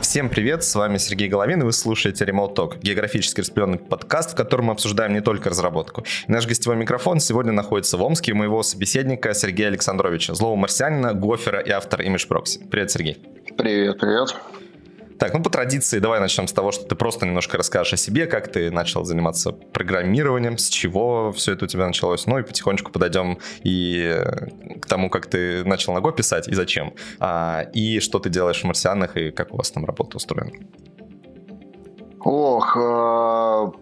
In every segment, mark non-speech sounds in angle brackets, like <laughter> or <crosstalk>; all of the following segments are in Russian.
Всем привет, с вами Сергей Головин, и вы слушаете Remote Talk, географически распределенный подкаст, в котором мы обсуждаем не только разработку. наш гостевой микрофон сегодня находится в Омске у моего собеседника Сергея Александровича, злого марсианина, гофера и автор Image Proxy. Привет, Сергей. Привет, привет. Так, ну по традиции давай начнем с того, что ты просто немножко расскажешь о себе, как ты начал заниматься программированием, с чего все это у тебя началось, ну и потихонечку подойдем и э, к тому, как ты начал на Go писать и зачем, а, и что ты делаешь в марсианах и как у вас там работа устроена. Ох, э,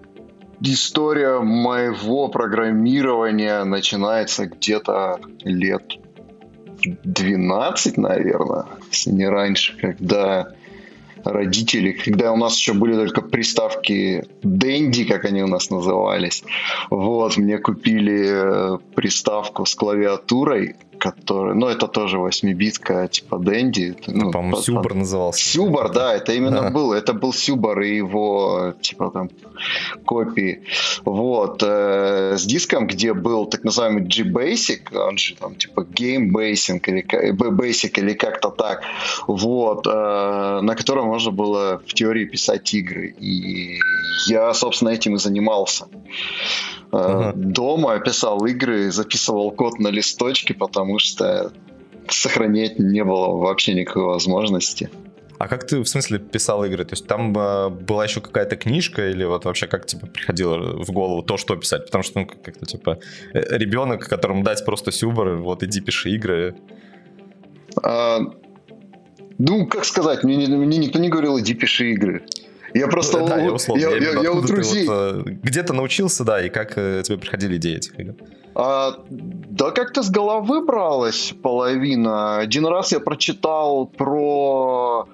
история моего программирования начинается где-то лет 12, наверное, не раньше, когда родители, когда у нас еще были только приставки Дэнди, как они у нас назывались. Вот, мне купили э, приставку с клавиатурой, который, ну, это тоже 8-битка, типа Дэнди. Ну, По-моему, по, Сюбар назывался. Сюбар, да, это именно да. был, это был Сюбар и его, типа, там, копии. Вот, э, с диском, где был так называемый G-Basic, он же там, типа, Game Basic или, Basic или как-то так, вот, э, на котором можно было в теории писать игры. И я, собственно, этим и занимался. Uh-huh. Дома писал игры, записывал код на листочке, потому что сохранять не было вообще никакой возможности. А как ты, в смысле, писал игры? То есть там э, была еще какая-то книжка или вот вообще как тебе приходило в голову то, что писать? Потому что, ну, как-то, типа, э, ребенок, которому дать просто сюбор, вот иди пиши игры. А, ну, как сказать, мне, мне никто не говорил, иди пиши игры. Я просто да, я, условно, я, я, я, я у друзей. Вот, э, где то научился, да, и как э, тебе приходили идеи этих игр? А, да как-то с головы бралась половина. Один раз я прочитал про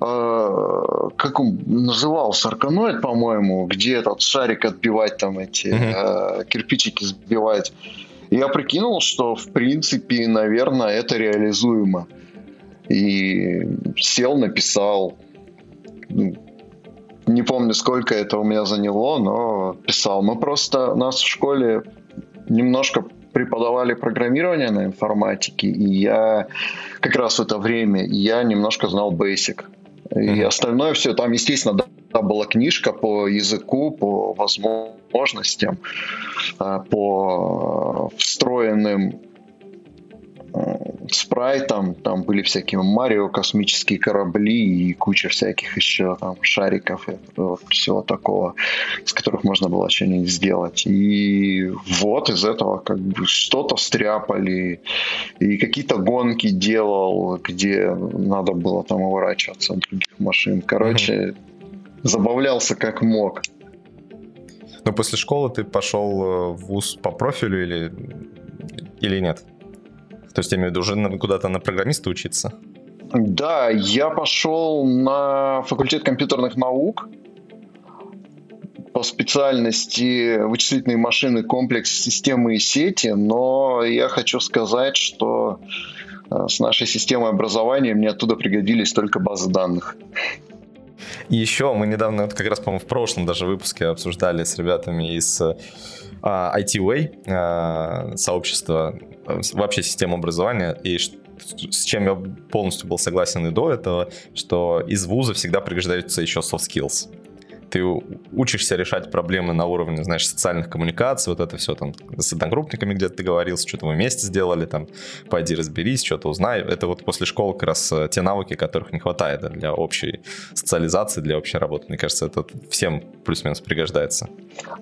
Uh, как он назывался, Арканоид, по-моему, где этот шарик отбивать, там эти uh-huh. uh, кирпичики сбивать. Я прикинул, что в принципе, наверное, это реализуемо. И сел, написал. Ну, не помню, сколько это у меня заняло, но писал. Мы просто, нас в школе немножко преподавали программирование на информатике, и я как раз в это время я немножко знал Basic. И остальное все, там, естественно, да, была книжка по языку, по возможностям, а, по встроенным спрайтом, там были всякие Марио, космические корабли и куча всяких еще там шариков и вот, всего такого, с которых можно было что-нибудь сделать. И вот из этого как бы что-то стряпали, и какие-то гонки делал, где надо было там уворачиваться от других машин. Короче, забавлялся как мог. Но после школы ты пошел э, в ВУЗ по профилю или, или нет? То есть, я имею в виду, уже куда-то на программиста учиться? Да, я пошел на факультет компьютерных наук по специальности вычислительные машины, комплекс системы и сети, но я хочу сказать, что э, с нашей системой образования мне оттуда пригодились только базы данных. И еще мы недавно, вот как раз, по-моему, в прошлом даже выпуске обсуждали с ребятами из uh, ITWay, uh, сообщества вообще систему образования, и с чем я полностью был согласен и до этого, что из вуза всегда пригождаются еще soft skills ты учишься решать проблемы на уровне, знаешь, социальных коммуникаций, вот это все там с одногруппниками где-то ты говорился, что-то мы вместе сделали, там, пойди разберись, что-то узнай. Это вот после школы как раз э, те навыки, которых не хватает для общей социализации, для общей работы. Мне кажется, это всем плюс-минус пригождается.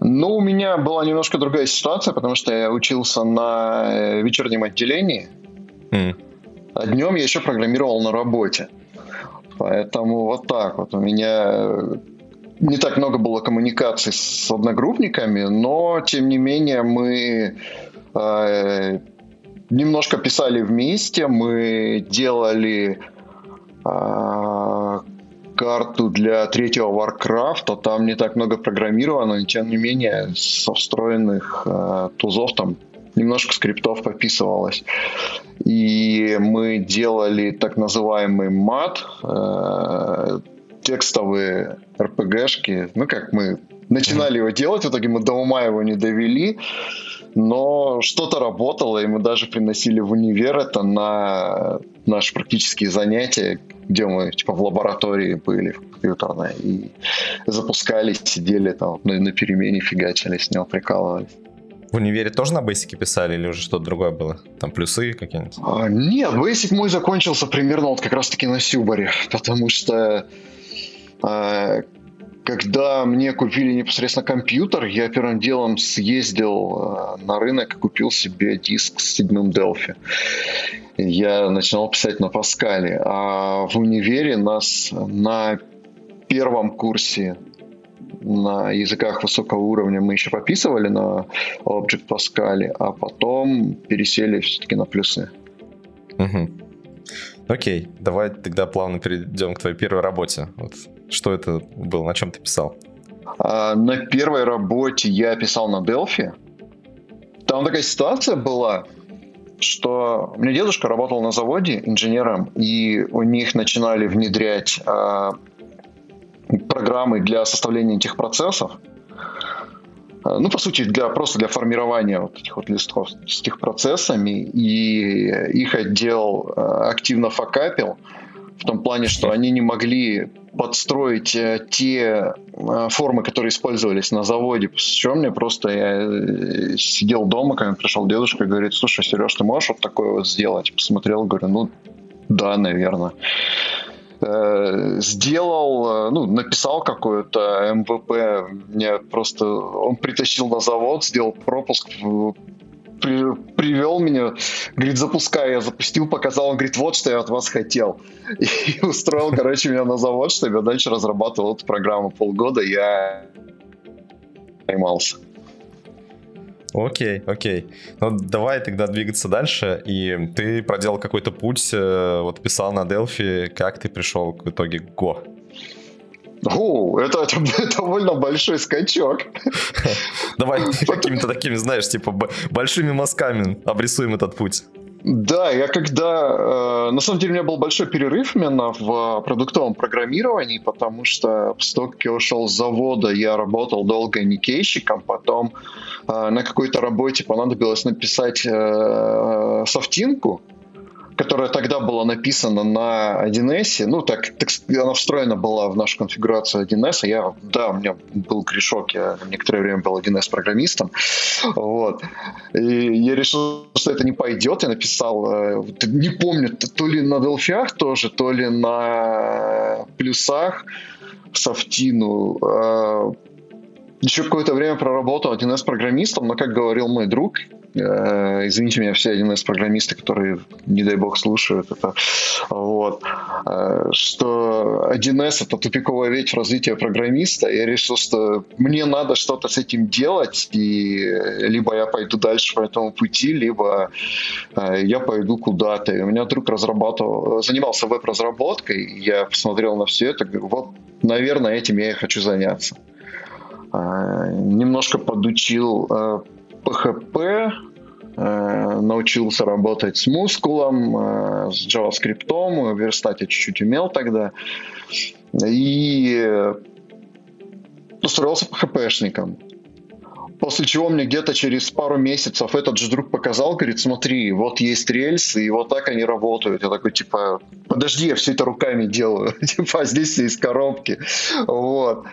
Ну, у меня была немножко другая ситуация, потому что я учился на э, вечернем отделении, mm. а днем я еще программировал на работе. Поэтому вот так вот. У меня не так много было коммуникаций с одногруппниками, но тем не менее мы э, немножко писали вместе, мы делали э, карту для третьего Warcraft, там не так много программировано, но тем не менее со встроенных э, тузов там немножко скриптов пописывалось. И мы делали так называемый мат, э, текстовые РПГшки. Ну, как мы начинали его делать, в итоге мы до ума его не довели. Но что-то работало, и мы даже приносили в универ это на наши практические занятия, где мы типа в лаборатории были в компьютерной и запускали, сидели там на, на перемене, фигачили с него, прикалывались. В универе тоже на Basic писали или уже что-то другое было? Там плюсы какие-нибудь? А, нет, Basic мой закончился примерно вот как раз-таки на Сюбаре, потому что когда мне купили непосредственно компьютер, я первым делом съездил э, на рынок и купил себе диск с седьмым Delphi. Я начинал писать на Паскале. А в универе нас на первом курсе на языках высокого уровня мы еще пописывали на Object Pascal, а потом пересели все-таки на плюсы. Угу. Окей, давай тогда плавно перейдем к твоей первой работе. Вот что это было, на чем ты писал? А, на первой работе я писал на Delphi. Там такая ситуация была, что у меня дедушка работал на заводе инженером, и у них начинали внедрять а, программы для составления этих процессов. А, ну, по сути, для, просто для формирования вот этих вот листков с этих процессами, и их отдел а, активно факапил в том плане, что они не могли подстроить э, те э, формы, которые использовались на заводе. С чем мне просто я э, сидел дома, когда пришел дедушка и говорит, слушай, Сереж, ты можешь вот такое вот сделать? Посмотрел, говорю, ну да, наверное сделал, ну, написал какое-то МВП, мне просто, он притащил на завод, сделал пропуск, при, привел меня, говорит, запускай, я запустил, показал, он говорит, вот что я от вас хотел. <laughs> И устроил, короче, меня на завод, чтобы я дальше разрабатывал эту программу. Полгода, я поймался. Окей, окей. Ну, давай тогда двигаться дальше. И ты проделал какой-то путь, э, вот писал на Delphi, как ты пришел в итоге к Go? О, это, <laughs> это довольно большой скачок. Давай <laughs> какими-то такими, знаешь, типа большими мазками обрисуем этот путь. Да, я когда... Э, на самом деле у меня был большой перерыв именно в продуктовом программировании, потому что после того, как я ушел с завода, я работал долго никейщиком, потом э, на какой-то работе понадобилось написать э, софтинку, которая тогда была написана на 1С, ну, так, так она встроена была в нашу конфигурацию 1С, я, да, у меня был грешок, я некоторое время был 1С программистом, вот, и я решил, что это не пойдет, я написал, э, не помню, то ли на Delphi тоже, то ли на плюсах, софтину, э, еще какое-то время проработал 1С программистом, но, как говорил мой друг, Э, извините меня, все 1С-программисты, которые, не дай бог, слушают это. Вот. Э, что 1С — это тупиковая ветвь развития программиста. Я решил, что мне надо что-то с этим делать, и либо я пойду дальше по этому пути, либо э, я пойду куда-то. И у меня друг разрабатывал, занимался веб-разработкой, я посмотрел на все это, говорю, вот, наверное, этим я и хочу заняться немножко подучил PHP, э, научился работать с мускулом, э, с JavaScript, в верстате чуть-чуть умел тогда. И устроился PHP-шником. После чего мне где-то через пару месяцев этот же друг показал, говорит, смотри, вот есть рельсы, и вот так они работают. Я такой, типа, подожди, я все это руками делаю. <laughs> типа, а здесь из коробки. Вот.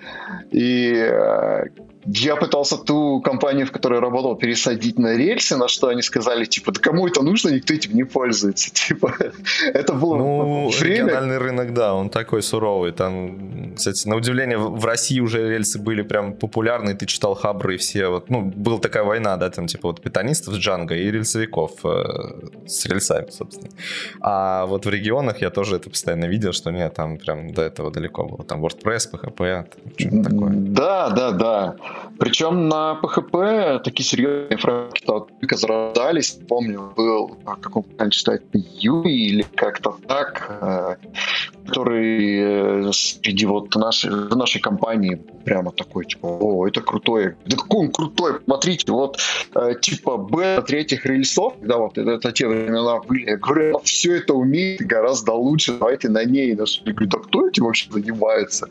И э, я пытался ту компанию, в которой работал, пересадить на рельсы, на что они сказали, типа, да кому это нужно, никто этим не пользуется. <laughs> Типа, это было Ну, время... региональный рынок, да, он такой суровый. Там, кстати, на удивление, в России уже рельсы были прям популярны, ты читал хабры и все. Вот, ну, была такая война, да, там, типа, вот питанистов с Джанго и рельсовиков э, с рельсами, собственно. А вот в регионах я тоже это постоянно видел, что нет, там прям до этого далеко было. Там WordPress, PHP, что-то такое. Да, да, да. Причем на PHP такие серьезные фреймворки только зарождались. Помню, был, а, как он правильно читать, Ю или как-то так, э, который э, среди вот нашей, в нашей компании прямо такой, типа, о, это крутое. Да он крутой, смотрите, вот, э, типа, бета третьих рельсов, да, вот это, это те времена были, я говорю, все это умеет гораздо лучше, давайте на ней. Я говорю, да кто этим вообще занимается?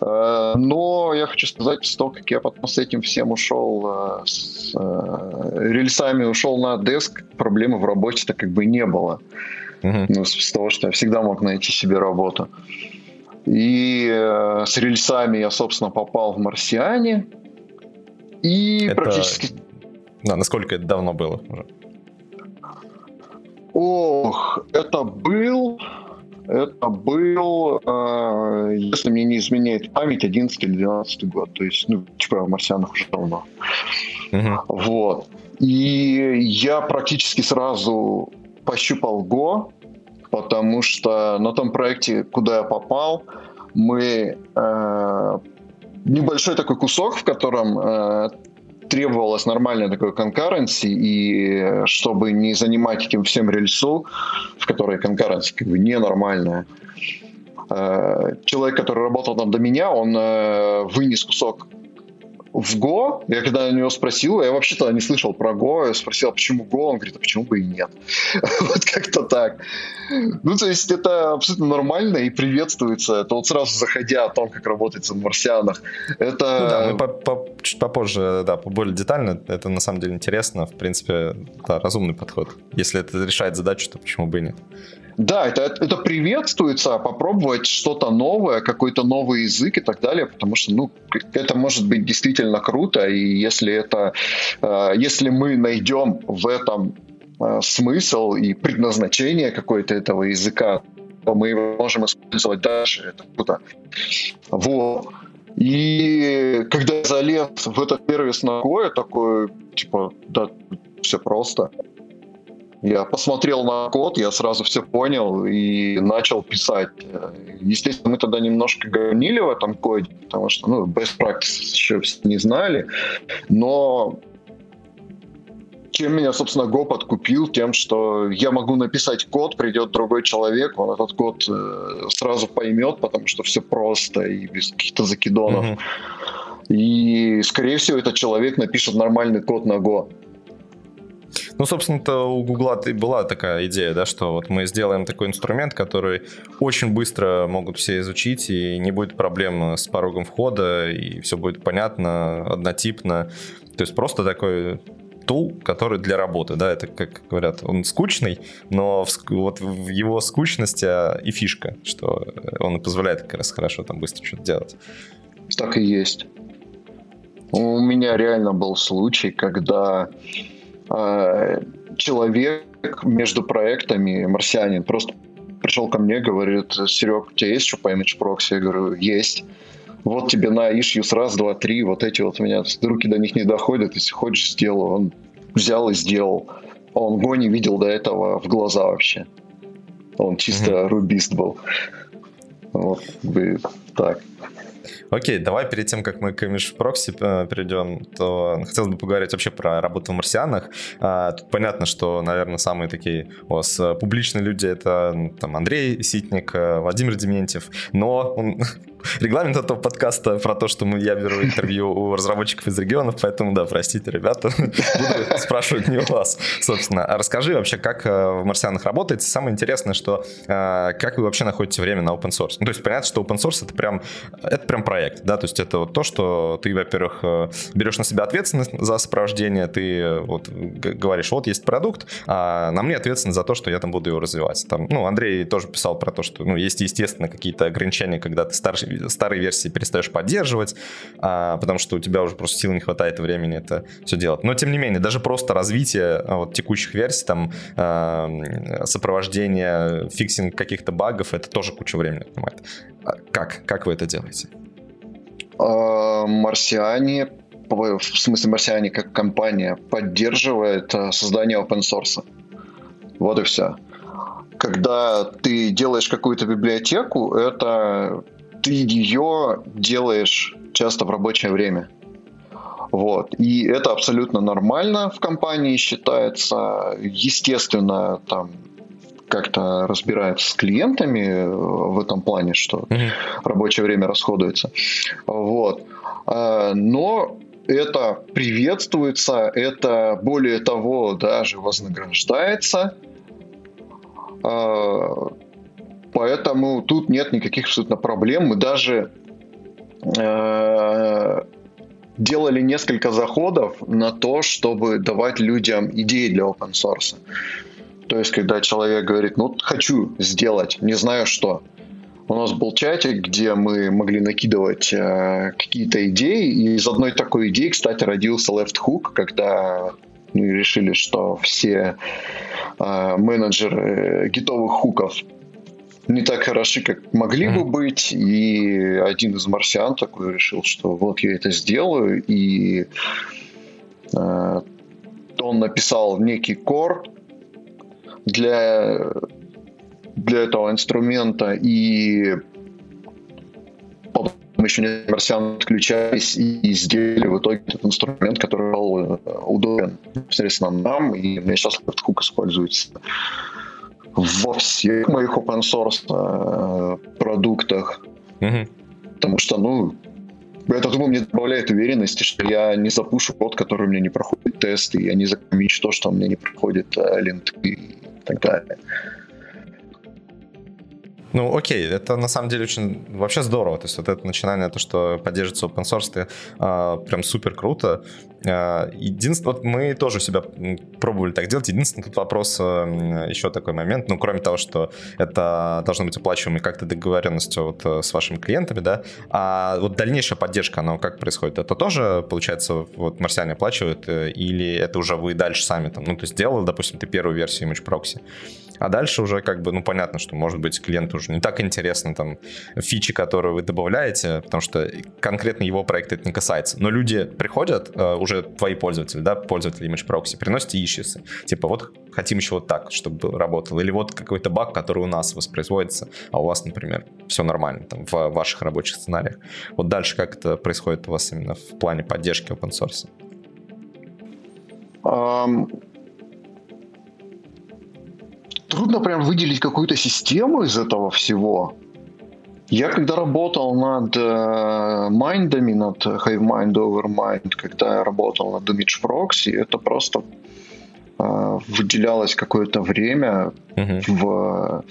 Э, но я хочу сказать, того, как я потом с этим всем ушел, э, с рельсами ушел на деск, проблемы в работе-то как бы не было. Ну, с того, что я всегда мог найти себе работу. И с рельсами я, собственно, попал в «Марсиане». И это... практически... Да, насколько это давно было уже? Ох, это был это был, э, если мне не изменяет память, 11 или 12 год. То есть, ну, типа, в «Марсианах» уже давно. Uh-huh. Вот. И я практически сразу пощупал Go, потому что на том проекте, куда я попал, мы э, небольшой такой кусок, в котором э, требовалось нормальное такое конкуренции, и э, чтобы не занимать этим всем рельсу, в которой конкуренция как бы ненормальная, э, человек, который работал там до меня, он э, вынес кусок в Go, я когда у него спросил, я вообще-то не слышал про Go, я спросил, а почему Go, он говорит, а почему бы и нет. <laughs> вот как-то так. Ну, то есть это абсолютно нормально и приветствуется. Это вот сразу заходя о том, как работает в марсианах. Это... Ну да, мы чуть попозже, да, более детально. Это на самом деле интересно. В принципе, да, разумный подход. Если это решает задачу, то почему бы и нет. Да, это, это приветствуется, попробовать что-то новое, какой-то новый язык и так далее, потому что, ну, это может быть действительно круто, и если это, э, если мы найдем в этом э, смысл и предназначение какое-то этого языка, то мы его можем использовать дальше, это круто. Вот. И когда залез в этот сервис я такой, типа, да, все просто. Я посмотрел на код, я сразу все понял и начал писать. Естественно, мы тогда немножко гонили в этом коде, потому что, ну, best practice еще не знали, но чем меня, собственно, Go подкупил? Тем, что я могу написать код, придет другой человек, он этот код э, сразу поймет, потому что все просто и без каких-то закидонов. Mm-hmm. И, скорее всего, этот человек напишет нормальный код на Go. Ну, собственно-то у Гугла была такая идея, да, что вот мы сделаем такой инструмент, который очень быстро могут все изучить, и не будет проблем с порогом входа, и все будет понятно, однотипно. То есть просто такой тул, который для работы, да, это, как говорят, он скучный, но в, вот в его скучности а, и фишка, что он позволяет как раз хорошо там быстро что-то делать. Так и есть. У меня реально был случай, когда э, человек между проектами, марсианин, просто пришел ко мне, говорит, Серег, у тебя есть что по Image Proxy? Я говорю, есть. Вот тебе на issues раз, два, три, вот эти вот у меня руки до них не доходят, если хочешь, сделаю. Он взял и сделал. Он го не видел до этого в глаза вообще. Он чисто mm-hmm. рубист был. Вот, так. Окей, давай перед тем, как мы к Proxy э, перейдем, то хотелось бы поговорить вообще про работу в марсианах. А, тут понятно, что, наверное, самые такие у вас э, публичные люди это там Андрей Ситник, э, Владимир Дементьев, но <laughs> регламент этого подкаста про то, что мы, я беру интервью у разработчиков из регионов, поэтому, да, простите, ребята, буду спрашивать не у вас, собственно. А расскажи вообще, как э, в «Марсианах» работает. Самое интересное, что э, как вы вообще находите время на open source? Ну, то есть понятно, что open source это прям, это прям проект, да, то есть это вот то, что ты, во-первых, э, берешь на себя ответственность за сопровождение, ты вот говоришь, вот есть продукт, а на мне ответственность за то, что я там буду его развивать. Там, ну, Андрей тоже писал про то, что, ну, есть, естественно, какие-то ограничения, когда ты старший старые версии перестаешь поддерживать, а, потому что у тебя уже просто сил не хватает времени это все делать. Но тем не менее, даже просто развитие а, вот, текущих версий, там а, сопровождение, фиксинг каких-то багов, это тоже кучу времени отнимает. А как? Как вы это делаете? А, марсиане в смысле марсиане как компания поддерживает создание open source. Вот и все. Когда ты делаешь какую-то библиотеку, это ты ее делаешь часто в рабочее время. Вот. И это абсолютно нормально в компании считается. Естественно, там как-то разбираются с клиентами в этом плане, что mm-hmm. рабочее время расходуется. Вот. А, но это приветствуется, это более того даже вознаграждается. Поэтому тут нет никаких абсолютно проблем. Мы даже э, делали несколько заходов на то, чтобы давать людям идеи для open source. То есть, когда человек говорит, ну, хочу сделать, не знаю что. У нас был чатик, где мы могли накидывать э, какие-то идеи, и из одной такой идеи, кстати, родился Left Hook, когда мы решили, что все э, менеджеры гитовых хуков не так хороши, как могли бы быть. И один из марсиан такой решил, что вот я это сделаю. И э, он написал некий кор для, для этого инструмента. И потом еще несколько марсиан отключались и сделали в итоге этот инструмент, который был э, удобен непосредственно нам. И у меня сейчас этот хук используется во всех моих open source э, продуктах. Угу. Потому что, ну, это, думаю, мне добавляет уверенности, что я не запушу код, который у меня не проходит тесты, я не закомичу то, что у меня не проходит э, ленты и так далее. Ну, окей, это на самом деле очень вообще здорово. То есть вот это начинание, то, что поддерживается open source, это а, прям супер круто. А, единственное, вот мы тоже себя пробовали так делать. Единственный тут вопрос, а, еще такой момент, ну, кроме того, что это должно быть оплачиваемо как-то договоренностью вот э, с вашими клиентами, да, а вот дальнейшая поддержка, она как происходит? Это тоже, получается, вот марсиане оплачивают, э, или это уже вы дальше сами там, ну, то есть сделал, допустим, ты первую версию Image Proxy, а дальше уже как бы, ну, понятно, что, может быть, клиенту уже не так интересно там фичи, которые вы добавляете, потому что конкретно его проект это не касается. Но люди приходят, э, уже твои пользователи, да, пользователи Image Proxy, приносят ищисы. Типа, вот хотим еще вот так, чтобы работало. Или вот какой-то баг, который у нас воспроизводится, а у вас, например, все нормально там в ваших рабочих сценариях. Вот дальше как это происходит у вас именно в плане поддержки open source? Трудно прям выделить какую-то систему из этого всего. Я когда работал над э, майндами, над HiveMind Overmind, когда я работал над Image Proxy, это просто э, выделялось какое-то время uh-huh. в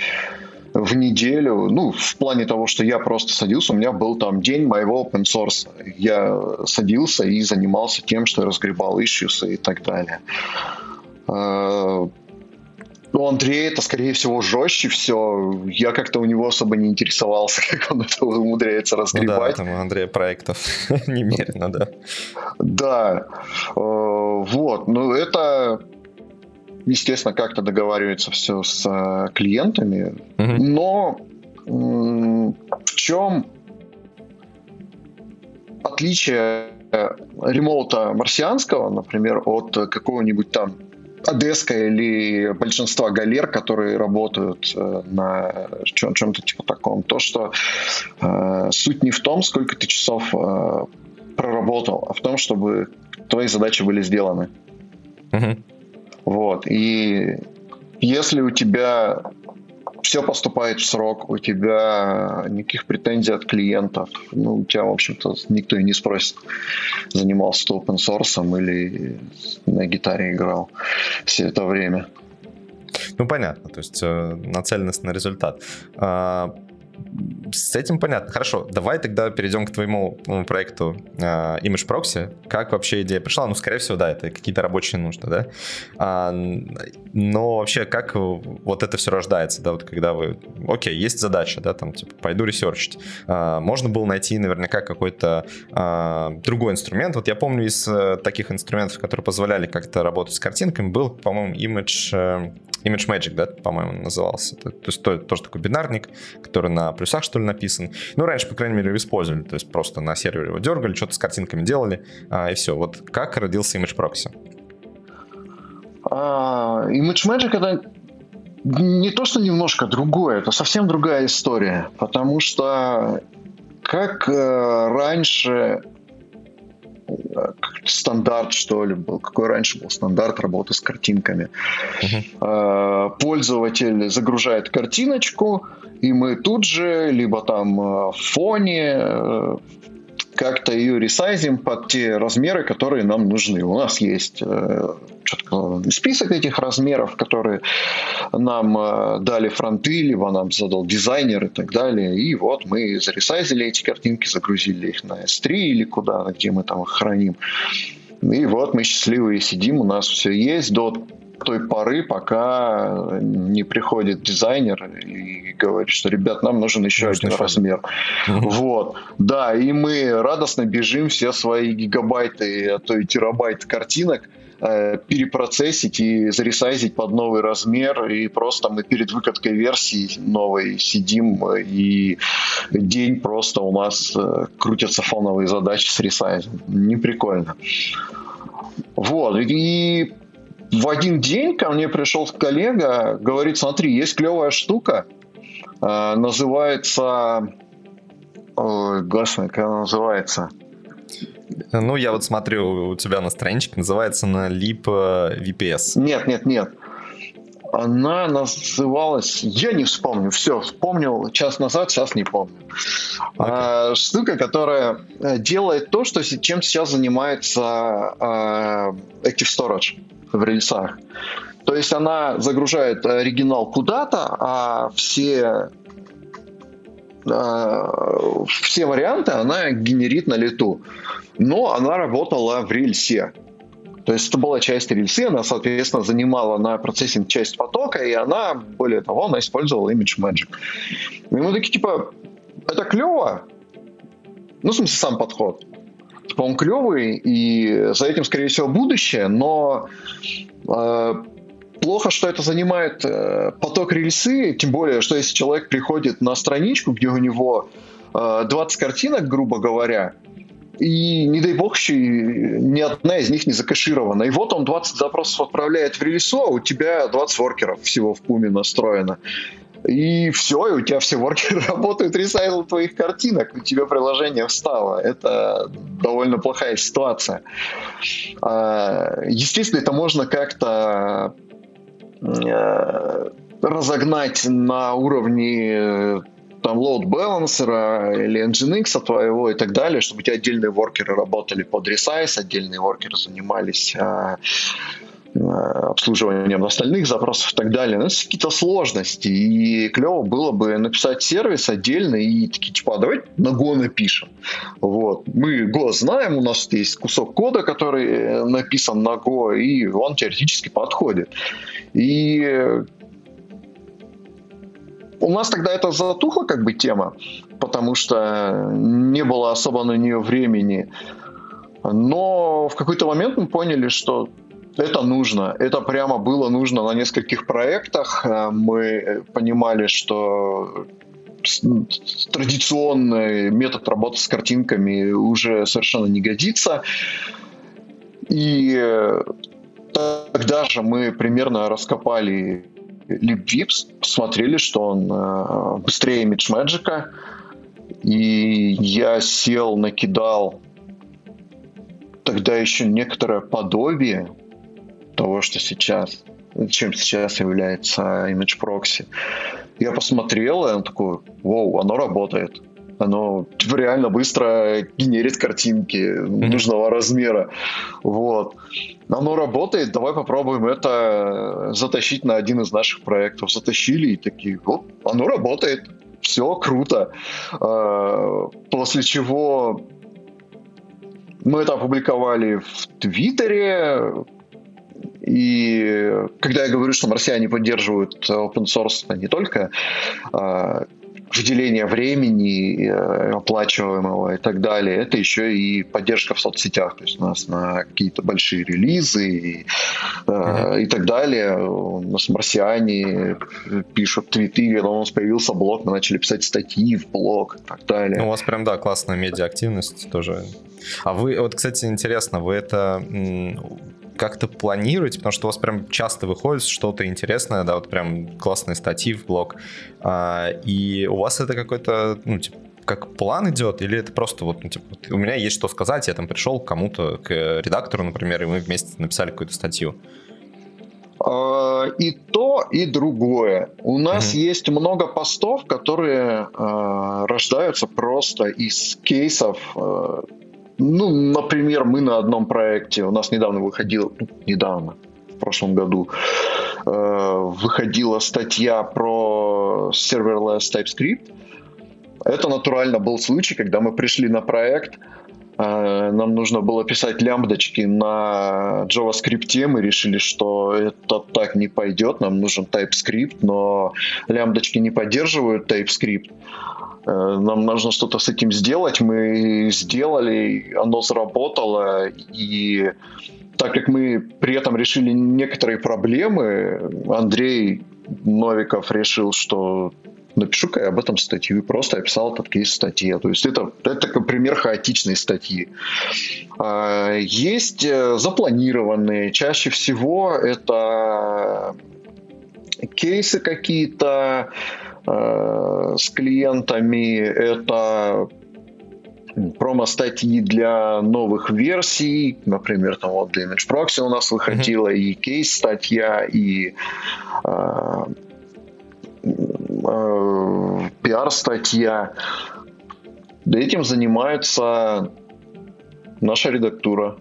в неделю, ну, в плане того, что я просто садился, у меня был там день моего open source. Я садился и занимался тем, что разгребал issues и так далее. Э, у Андрея это, скорее всего, жестче все. Я как-то у него особо не интересовался, <laughs> как он это умудряется разгребать. Ну, да, там у Андрея проектов <laughs> немерено, да. Да. Э, вот. Ну, это естественно, как-то договаривается все с э, клиентами, но в чем отличие ремоута марсианского, например, от какого-нибудь там Одесска или большинства галер, которые работают э, на чем- чем-то типа таком. То, что э, суть не в том, сколько ты часов э, проработал, а в том, чтобы твои задачи были сделаны. Uh-huh. Вот. И если у тебя все поступает в срок, у тебя никаких претензий от клиентов, ну, у тебя, в общем-то, никто и не спросит, занимался ты open source или на гитаре играл все это время. Ну, понятно, то есть э, нацеленность на результат. А, с этим понятно. Хорошо, давай тогда перейдем к твоему проекту uh, Image Proxy. Как вообще идея пришла? Ну, скорее всего, да, это какие-то рабочие нужды, да? Uh, но вообще, как вот это все рождается, да, вот когда вы... Окей, есть задача, да, там, типа, пойду ресерчить. Uh, можно было найти наверняка какой-то uh, другой инструмент. Вот я помню из uh, таких инструментов, которые позволяли как-то работать с картинками, был, по-моему, Image, uh, Image Magic, да, по-моему, назывался. То, то есть то, тоже такой бинарник, который на плюсах, что ли, написан. Ну, раньше, по крайней мере, использовали. То есть просто на сервере его дергали, что-то с картинками делали, а, и все. Вот как родился Image Proxy? Uh, Image Magic это не то, что немножко другое, это совсем другая история. Потому что как э, раньше стандарт, что ли, был. Какой раньше был стандарт работы с картинками. Uh-huh. Пользователь загружает картиночку, и мы тут же, либо там э, в фоне, э, как-то ее ресайзим под те размеры, которые нам нужны. У нас есть четко список этих размеров, которые нам э, дали фронты, либо нам задал дизайнер и так далее. И вот мы заресайзили эти картинки, загрузили их на S3 или куда, где мы там их храним. И вот мы счастливые сидим, у нас все есть до той поры, пока не приходит дизайнер и говорит, что, ребят, нам нужен еще Нужно один размер. Вот. Да, и мы радостно бежим все свои гигабайты, а то и терабайты картинок э, перепроцессить и заресайзить под новый размер. И просто мы перед выкаткой версии новой сидим, и день просто у нас э, крутятся фоновые задачи с ресайзом. Не прикольно. Вот. И в один день ко мне пришел коллега, говорит, смотри, есть клевая штука, э, называется... Ой, господи, как она называется? Ну, я вот смотрю у тебя на страничке, называется на э, VPS. Нет, нет, нет. Она называлась... Я не вспомню. Все, вспомнил час назад, сейчас не помню. Okay. А, штука, которая э, делает то, что, чем сейчас занимается а, Active Storage в рельсах. То есть она загружает оригинал куда-то, а все а, все варианты она генерит на лету. Но она работала в рельсе. То есть это была часть рельсы, она, соответственно, занимала на процессинг часть потока, и она, более того, она использовала Image Magic. И мы такие, типа, это клево. Ну, в смысле, сам подход. Типа, он клевый, и за этим, скорее всего, будущее, но э, плохо, что это занимает э, поток рельсы, тем более, что если человек приходит на страничку, где у него э, 20 картинок, грубо говоря, и, не дай бог, еще ни одна из них не закэширована. И вот он 20 запросов отправляет в релизу, а у тебя 20 воркеров всего в пуме настроено. И все, и у тебя все воркеры <laughs> работают ресайзл твоих картинок, у тебя приложение встало. Это довольно плохая ситуация. А, естественно, это можно как-то э, разогнать на уровне там load балансера или Nginx твоего и так далее, чтобы у тебя отдельные воркеры работали под resize, отдельные воркеры занимались а, обслуживанием остальных запросов и так далее. Ну, это какие-то сложности. И клево было бы написать сервис отдельно и такие, типа, а давайте на Go напишем. Вот. Мы Go знаем, у нас есть кусок кода, который э, написан на Go, и он теоретически подходит. И у нас тогда это затухла как бы тема, потому что не было особо на нее времени. Но в какой-то момент мы поняли, что это нужно. Это прямо было нужно на нескольких проектах. Мы понимали, что традиционный метод работы с картинками уже совершенно не годится. И тогда же мы примерно раскопали LibVips, посмотрели, что он э, быстрее ImageMagic, и я сел, накидал тогда еще некоторое подобие того, что сейчас, чем сейчас является Image Proxy. Я посмотрел, и он такой, вау, оно работает. Оно типа, реально быстро генерит картинки mm-hmm. нужного размера. Вот. Оно работает, давай попробуем это затащить на один из наших проектов. Затащили и такие, вот, оно работает, все круто. А, после чего мы это опубликовали в Твиттере, и когда я говорю, что марсиане поддерживают open source, не только а, выделение времени э, оплачиваемого и так далее, это еще и поддержка в соцсетях. То есть у нас на какие-то большие релизы и, mm-hmm. и так далее. У нас марсиане пишут твиты, когда у нас появился блог, мы начали писать статьи в блог и так далее. Ну, у вас прям, да, классная медиа-активность тоже. А вы, вот, кстати, интересно, вы это как-то планируете, потому что у вас прям часто выходит что-то интересное, да, вот прям классные статьи в блог, а, и у вас это какой-то, ну, типа, как план идет, или это просто вот, ну, типа, вот у меня есть что сказать, я там пришел к кому-то, к редактору, например, и мы вместе написали какую-то статью? А, и то, и другое. У нас mm есть много постов, которые э, рождаются просто из кейсов э, ну, например, мы на одном проекте, у нас недавно выходил, ну, недавно, в прошлом году э, выходила статья про serverless TypeScript. Это натурально был случай, когда мы пришли на проект, э, нам нужно было писать лямбдочки на JavaScript, мы решили, что это так не пойдет, нам нужен TypeScript, но лямбдочки не поддерживают TypeScript. Э, нам нужно что-то с этим сделать. Мы сделали, оно заработало, и так как мы при этом решили некоторые проблемы, Андрей Новиков решил, что напишу-ка я об этом статью, и просто описал этот кейс в. То есть это, это такой пример хаотичной статьи. А, есть э, запланированные, чаще всего это кейсы какие-то, с клиентами, это промо-статьи для новых версий, например, там вот для Image Proxy у нас выходила mm-hmm. и кейс-статья, и э, э, пиар-статья. Этим занимается наша редактура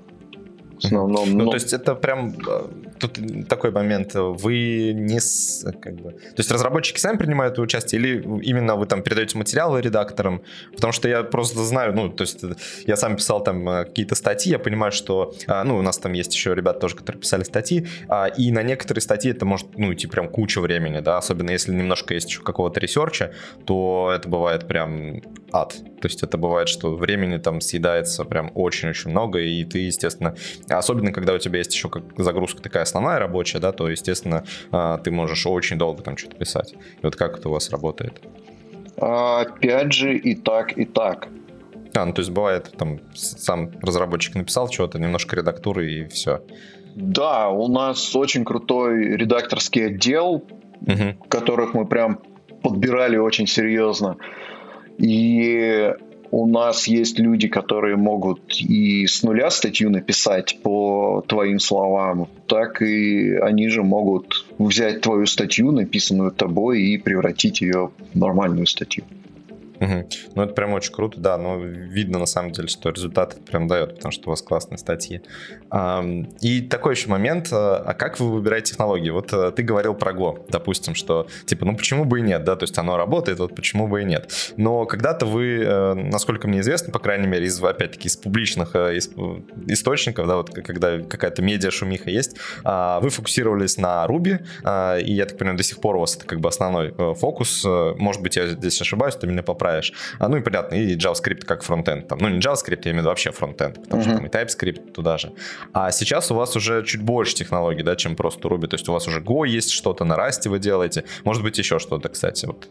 в основном. Ну, но... то есть это прям э, тут такой момент. Вы не с, как бы, то есть разработчики сами принимают участие или именно вы там передаете материалы редакторам? Потому что я просто знаю, ну, то есть я сам писал там э, какие-то статьи, я понимаю, что, а, ну, у нас там есть еще ребята тоже, которые писали статьи, а, и на некоторые статьи это может, ну, идти прям куча времени, да, особенно если немножко есть еще какого-то research а, то это бывает прям ад. То есть это бывает, что времени там съедается прям очень-очень много, и ты, естественно, особенно когда у тебя есть еще как загрузка такая основная рабочая, да, то, естественно, а, ты можешь очень долго там что-то писать. И вот как это у вас работает? Опять же, и так, и так. А, ну то есть бывает, там сам разработчик написал что-то, немножко редактуры и все. Да, у нас очень крутой редакторский отдел, угу. которых мы прям подбирали очень серьезно. И у нас есть люди, которые могут и с нуля статью написать по твоим словам, так и они же могут взять твою статью, написанную тобой, и превратить ее в нормальную статью. Угу. Ну, это прям очень круто, да, но видно на самом деле, что результат прям дает, потому что у вас классные статьи. И такой еще момент, а, а как вы выбираете технологии? Вот э, ты говорил про Go, допустим, что типа, ну почему бы и нет, да, то есть оно работает, вот почему бы и нет. Но когда-то вы, э, насколько мне известно, по крайней мере, из, опять-таки, из публичных э, из, источников, да, вот когда какая-то медиа-шумиха есть, а, вы фокусировались на Ruby, а, и я так понимаю, до сих пор у вас это как бы основной фокус. Может быть, я здесь ошибаюсь, ты меня поправишь добавляешь. А, ну и понятно, и JavaScript как фронтенд. Там, ну не JavaScript, я имею в виду вообще фронтенд, потому uh-huh. что там и TypeScript туда же. А сейчас у вас уже чуть больше технологий, да, чем просто Ruby. То есть у вас уже Go есть что-то, на Rust вы делаете. Может быть еще что-то, кстати. Вот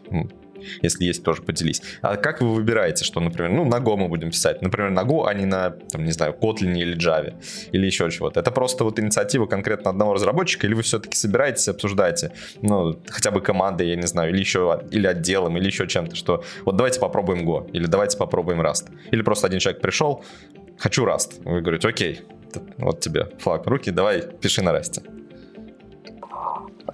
если есть, тоже поделись. А как вы выбираете, что, например, ну, на Go мы будем писать, например, на Go, а не на, там, не знаю, Kotlin или Java, или еще чего-то. Это просто вот инициатива конкретно одного разработчика, или вы все-таки собираетесь, обсуждаете, ну, хотя бы командой, я не знаю, или еще, или отделом, или еще чем-то, что вот давайте попробуем Go, или давайте попробуем Rust. Или просто один человек пришел, хочу Rust. Вы говорите, окей, вот тебе флаг руки, давай пиши на Rust.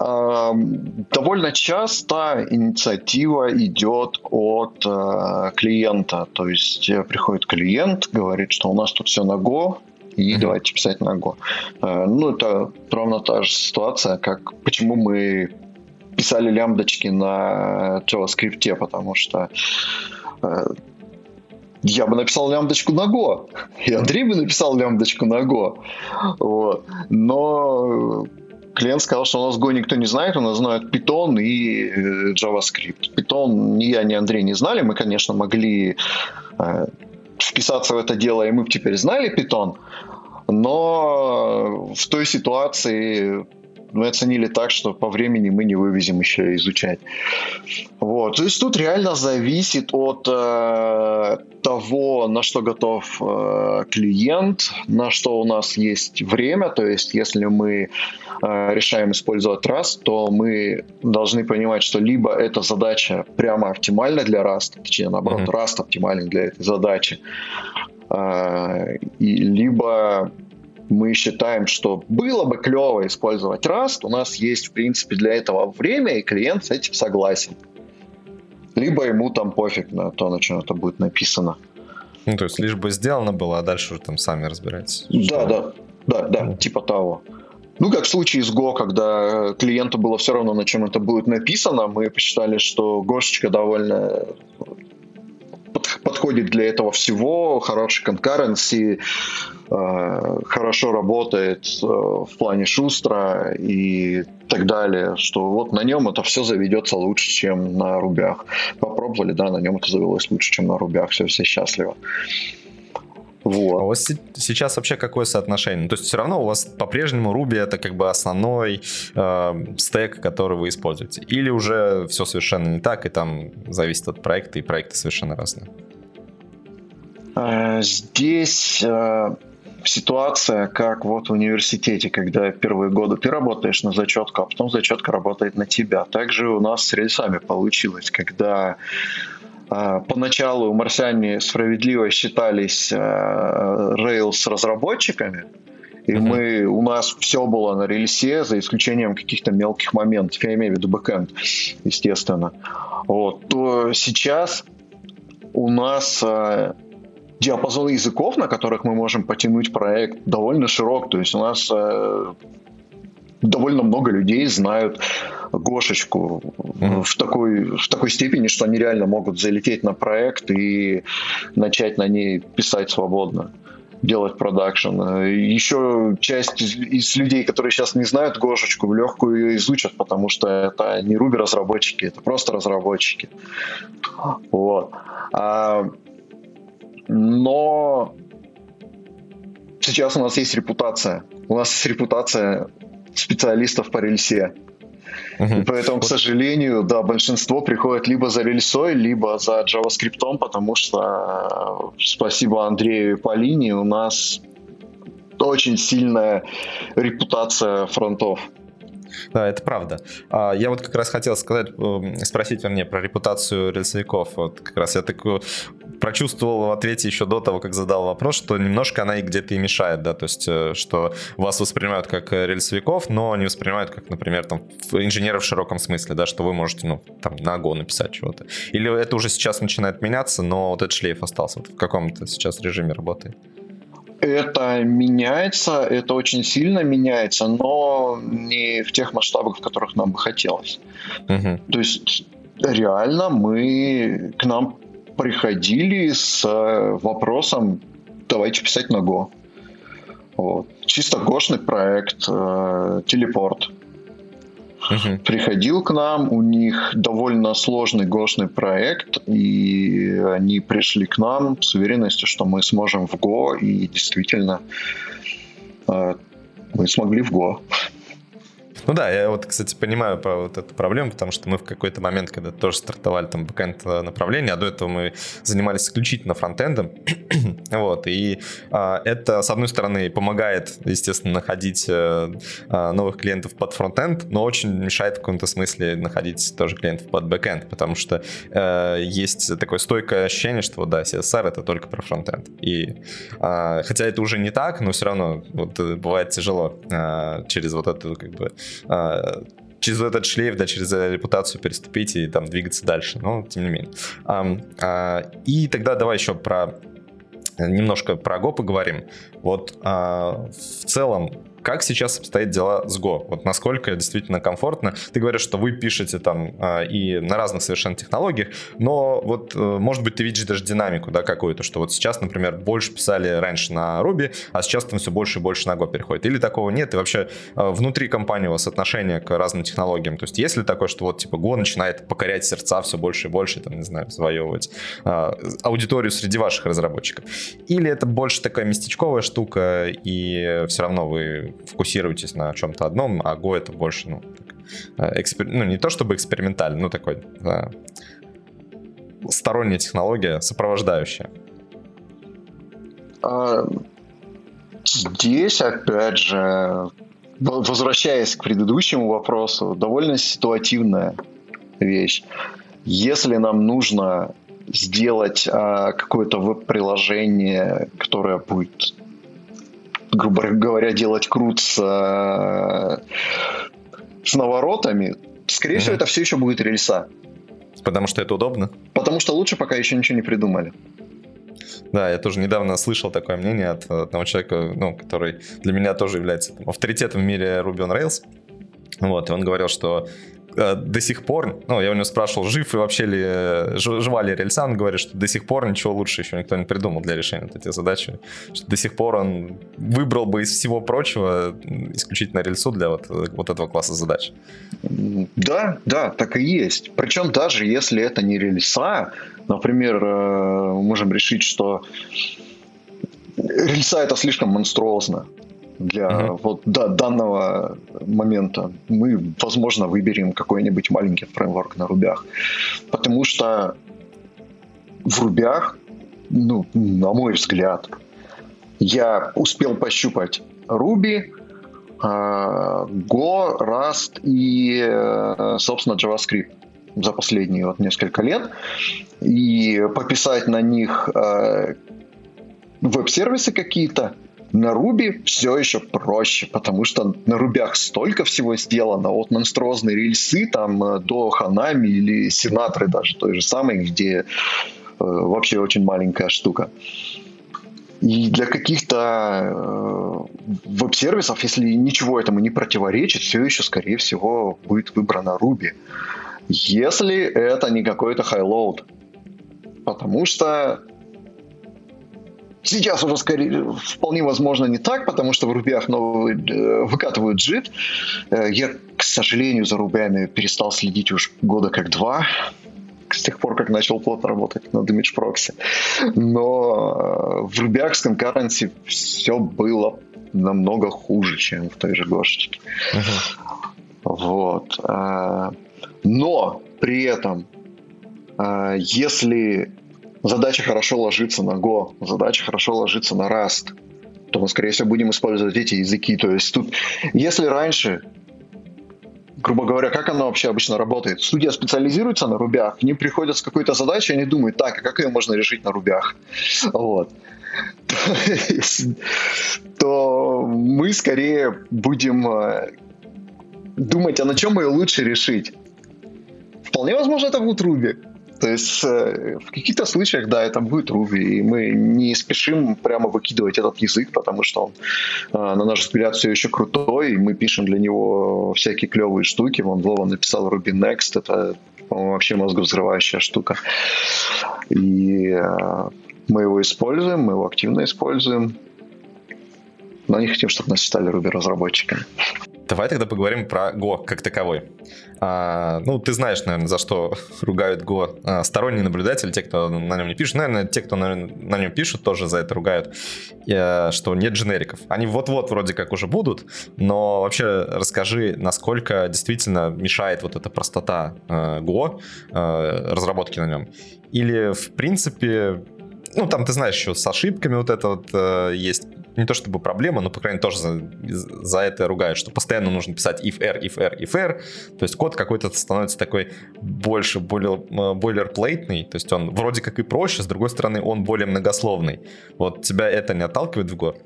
Довольно часто инициатива идет от э, клиента. То есть э, приходит клиент, говорит, что у нас тут все на Go, и mm-hmm. давайте писать на Go. Э, ну, это ровно та же ситуация, как почему мы писали лямбдочки на JavaScript, потому что я бы написал лямбдочку на Go, и Андрей бы написал лямбдочку на Go. Вот. Но клиент сказал, что у нас Go никто не знает, у нас знают Python и э, JavaScript. Python ни я, ни Андрей не знали, мы, конечно, могли э, вписаться в это дело, и мы бы теперь знали Python, но в той ситуации мы оценили так, что по времени мы не вывезем еще изучать. Вот. То есть тут реально зависит от э, того, на что готов э, клиент, на что у нас есть время. То есть если мы э, решаем использовать Rust, то мы должны понимать, что либо эта задача прямо оптимальна для Rust, точнее наоборот, mm-hmm. Rust оптимален для этой задачи, э, и либо мы считаем, что было бы клево использовать Rust, у нас есть, в принципе, для этого время, и клиент с этим согласен. Либо ему там пофиг на то, на чем это будет написано. Ну, то есть лишь бы сделано было, а дальше уже там сами разбирайтесь. Да, да, да, да, ну. типа того. Ну, как в случае с Go, когда клиенту было все равно, на чем это будет написано, мы посчитали, что Гошечка довольно подходит для этого всего, хороший concurrency, э, хорошо работает э, в плане шустро и так далее, что вот на нем это все заведется лучше, чем на рубях. Попробовали, да, на нем это завелось лучше, чем на рубях, все, все счастливы. Вот. А у вас сейчас вообще какое соотношение? То есть все равно у вас по-прежнему Ruby это как бы основной э, стек, который вы используете? Или уже все совершенно не так, и там зависит от проекта, и проекты совершенно разные? Э, здесь э, ситуация, как вот в университете, когда первые годы ты работаешь на зачетку, а потом зачетка работает на тебя. Также у нас с рельсами получилось, когда поначалу марсиане справедливо считались а, Rails разработчиками, и uh-huh. мы, у нас все было на рельсе, за исключением каких-то мелких моментов. Я имею в виду бэкэнд, естественно. Вот. То сейчас у нас э, диапазон языков, на которых мы можем потянуть проект, довольно широк. То есть у нас э, довольно много людей знают Гошечку mm-hmm. в, такой, в такой степени, что они реально могут залететь на проект и начать на ней писать свободно делать продакшн. Еще часть из, людей, которые сейчас не знают Гошечку, легкую ее изучат, потому что это не Руби разработчики, это просто разработчики. Вот. А, но сейчас у нас есть репутация. У нас есть репутация специалистов по рельсе. Угу. И поэтому, к сожалению, да, большинство приходит либо за рельсой, либо за JavaScript, потому что э, спасибо Андрею и Полине, у нас очень сильная репутация фронтов. Да, это правда. А, я вот как раз хотел сказать, эм, спросить, вернее, про репутацию рельсовиков. Вот как раз я такую прочувствовал в ответе еще до того, как задал вопрос, что немножко она и где-то и мешает, да, то есть, э, что вас воспринимают как рельсовиков, но не воспринимают как, например, там, инженеров в широком смысле, да, что вы можете, ну, там, на Go написать чего-то. Или это уже сейчас начинает меняться, но вот этот шлейф остался. Вот в каком-то сейчас режиме работает? Это меняется, это очень сильно меняется, но не в тех масштабах, в которых нам бы хотелось. Угу. То есть реально мы к нам приходили с вопросом давайте писать на Go. Вот. Чисто гошный проект, э, телепорт угу. приходил к нам, у них довольно сложный гошный проект, и они пришли к нам с уверенностью, что мы сможем в Go, и действительно э, мы смогли в Go. Ну да, я вот, кстати, понимаю про вот эту проблему, потому что мы в какой-то момент, когда тоже стартовали там бэкэнд направление, а до этого мы занимались исключительно фронтендом, <clears throat> вот, и а, это, с одной стороны, помогает, естественно, находить а, новых клиентов под фронтенд, но очень мешает в каком-то смысле находить тоже клиентов под бэкэнд, потому что а, есть такое стойкое ощущение, что, да, CSR это только про фронтенд. И а, хотя это уже не так, но все равно вот, бывает тяжело а, через вот эту как бы через этот шлейф, да, через репутацию переступить и там двигаться дальше, но тем не менее. А, а, и тогда давай еще про немножко про Go поговорим. Вот а, в целом как сейчас обстоят дела с Go? Вот насколько действительно комфортно? Ты говоришь, что вы пишете там а, и на разных совершенно технологиях, но вот, э, может быть, ты видишь даже динамику, да, какую-то, что вот сейчас, например, больше писали раньше на Ruby, а сейчас там все больше и больше на Go переходит. Или такого нет? И вообще э, внутри компании у вас отношение к разным технологиям? То есть есть ли такое, что вот типа Go начинает покорять сердца все больше и больше, там, не знаю, завоевывать а, аудиторию среди ваших разработчиков? Или это больше такая местечковая штука, и все равно вы фокусируетесь на чем-то одном, а Go это больше, ну, э, экспер... ну не то чтобы экспериментальный, но такой да, сторонняя технология, сопровождающая. А, здесь, опять же, возвращаясь к предыдущему вопросу, довольно ситуативная вещь. Если нам нужно сделать а, какое-то веб-приложение, которое будет грубо говоря, делать крут с, э, с наворотами, скорее угу. всего, это все еще будет рельса. Потому что это удобно? Потому что лучше пока еще ничего не придумали. Да, я тоже недавно слышал такое мнение от одного человека, ну, который для меня тоже является там, авторитетом в мире Ruby on Rails. Вот, и он говорил, что до сих пор, ну, я у него спрашивал, жив и вообще ли, э, жива ли рельса, он говорит, что до сих пор ничего лучше еще никто не придумал для решения вот этих задач, что до сих пор он выбрал бы из всего прочего исключительно рельсу для вот, вот этого класса задач. Да, да, так и есть. Причем даже если это не рельса, например, э, мы можем решить, что рельса это слишком монструозно для uh-huh. вот до данного момента. Мы, возможно, выберем какой-нибудь маленький фреймворк на рубях. Потому что в рубях, ну, на мой взгляд, я успел пощупать Ruby, а, Go, Rust и, э, собственно, JavaScript за последние вот несколько лет. И пописать на них э, веб-сервисы какие-то – на Руби все еще проще, потому что на Рубях столько всего сделано, от монструозной рельсы там э, до Ханами или Синатры даже той же самой, где э, вообще очень маленькая штука. И для каких-то э, веб-сервисов, если ничего этому не противоречит, все еще, скорее всего, будет выбрана Ruby. Если это не какой-то хайлоуд. Потому что Сейчас уже скорее, вполне возможно не так, потому что в рубях новый, э, выкатывают JIT. Э, я, к сожалению, за рубями перестал следить уж года как два, с тех пор, как начал плотно работать над Image Proxy. Но э, в рубях с конкуренцией все было намного хуже, чем в той же Гошечке. Uh-huh. Вот. Но при этом, если задача хорошо ложится на Go, задача хорошо ложится на Rust, то мы, скорее всего, будем использовать эти языки. То есть тут, если раньше грубо говоря, как оно вообще обычно работает? Студия специализируется на рубях, к ним приходят с какой-то задачей, они думают, так, а как ее можно решить на рубях? Вот. <laughs> То мы скорее будем э, думать, а на чем ее лучше решить? Вполне возможно, это будет Руби. То есть э, в каких-то случаях, да, это будет Ruby, и мы не спешим прямо выкидывать этот язык, потому что он, э, на наш взгляд, все еще крутой, и мы пишем для него всякие клевые штуки. Вон Вова написал Ruby Next, это, по-моему, вообще мозговзрывающая штука. И э, мы его используем, мы его активно используем, но не хотим, чтобы нас считали Ruby разработчиками. Давай тогда поговорим про Go как таковой. А, ну, ты знаешь, наверное, за что <laughs> ругают Go а, сторонние наблюдатели, те, кто на нем не пишут. Наверное, те, кто на, на нем пишут, тоже за это ругают, а, что нет дженериков. Они вот-вот вроде как уже будут, но вообще расскажи, насколько действительно мешает вот эта простота а, Go, а, разработки на нем. Или, в принципе, ну, там, ты знаешь, еще с ошибками вот это вот э, есть не то чтобы проблема, но, по крайней мере, тоже за, за это ругают, что постоянно нужно писать if r, if r, if r. То есть код какой-то становится такой больше, более бойлерплейтный. То есть он вроде как и проще, с другой стороны, он более многословный. Вот тебя это не отталкивает в гор?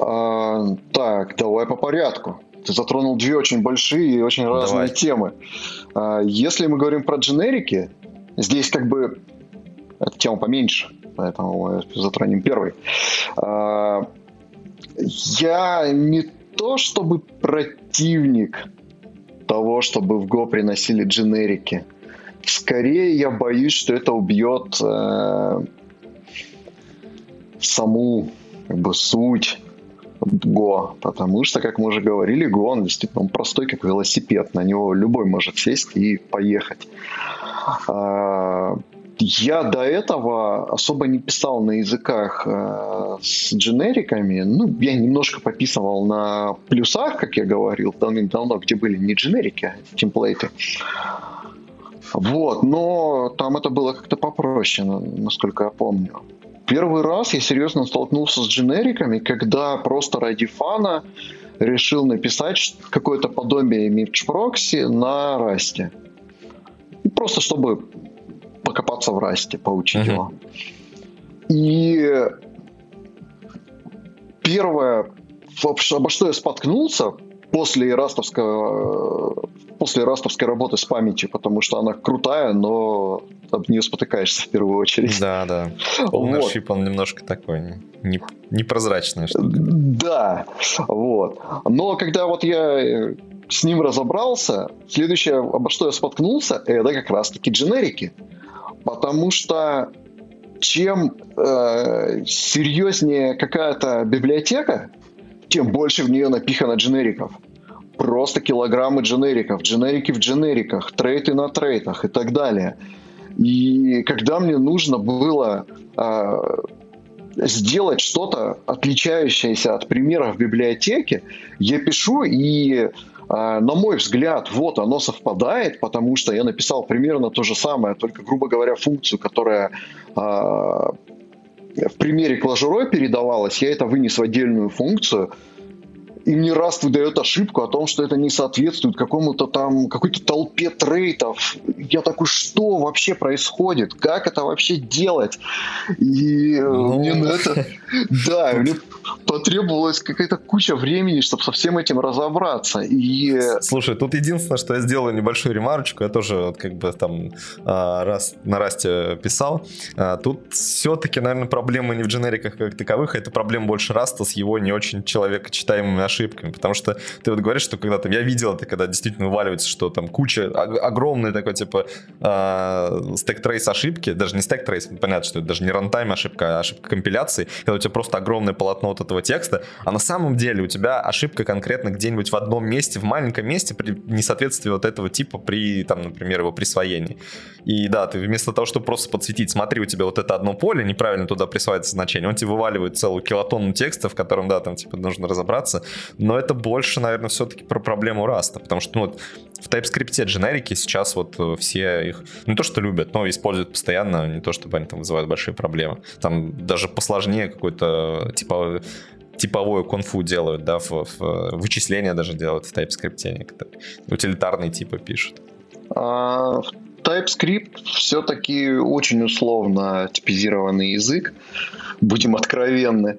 А, так, давай по порядку. Ты затронул две очень большие и очень давай. разные темы. А, если мы говорим про дженерики, здесь как бы эта тема поменьше поэтому затронем первый. А, я не то чтобы противник того, чтобы в Go приносили дженерики. Скорее я боюсь, что это убьет э, саму как бы, суть Go, потому что, как мы уже говорили, Go, он действительно он простой, как велосипед, на него любой может сесть и поехать. А, я до этого особо не писал на языках э, с дженериками. Ну, я немножко пописывал на плюсах, как я говорил, давным-давно, где были не дженерики, а темплейты. Вот, но там это было как-то попроще, насколько я помню. Первый раз я серьезно столкнулся с дженериками, когда просто ради фана решил написать какое-то подобие Proxy на Расте. Просто чтобы покопаться в расте, поучить uh-huh. его. И первое, обо что я споткнулся после растовского после растовской работы с памятью, потому что она крутая, но об нее спотыкаешься в первую очередь. Да, да. <laughs> Ownership, вот. он немножко такой не, непрозрачный. Что да, вот. Но когда вот я э, с ним разобрался, следующее, обо что я споткнулся, это как раз-таки дженерики. Потому что чем э, серьезнее какая-то библиотека, тем больше в нее напихано дженериков. Просто килограммы дженериков, дженерики в дженериках, трейты на трейтах и так далее. И когда мне нужно было э, сделать что-то отличающееся от примеров в библиотеке, я пишу и на мой взгляд, вот оно совпадает, потому что я написал примерно то же самое, только, грубо говоря, функцию, которая а, в примере клажерой передавалась, я это вынес в отдельную функцию, и мне раз выдает ошибку о том, что это не соответствует какому-то там, какой-то толпе трейтов. Я такой, что вообще происходит? Как это вообще делать? И э, ну... мне на это... <laughs> Да, мне потребовалась какая-то куча времени, чтобы со всем этим разобраться. И... Слушай, тут единственное, что я сделал небольшую ремарочку, я тоже как бы там а, раз на Rust е писал. А, тут все-таки, наверное, проблема не в дженериках как таковых, а это проблема больше Rust а с его не очень человекочитаемыми ошибками потому что ты вот говоришь, что когда там, я видел это, когда действительно вываливается, что там куча, огромный такой, типа, э, stack trace ошибки, даже не stack trace, понятно, что это даже не runtime ошибка, а ошибка компиляции, когда у тебя просто огромное полотно вот этого текста, а на самом деле у тебя ошибка конкретно где-нибудь в одном месте, в маленьком месте при несоответствии вот этого типа при, там, например, его присвоении. И да, ты вместо того, чтобы просто подсветить, смотри, у тебя вот это одно поле, неправильно туда присваивается значение, он тебе вываливает целую килотонну текста, в котором, да, там, типа, нужно разобраться, но это больше, наверное, все-таки про проблему Rust а, потому что ну, в TypeScript дженерики сейчас вот э, все их не то что любят, но используют постоянно, не то чтобы они там вызывают большие проблемы. Там даже посложнее какой-то типа типовое конфу делают, да, в, в вычисления даже делают в TypeScript, некоторые. утилитарные типы пишут. А, TypeScript все-таки очень условно типизированный язык, будем откровенны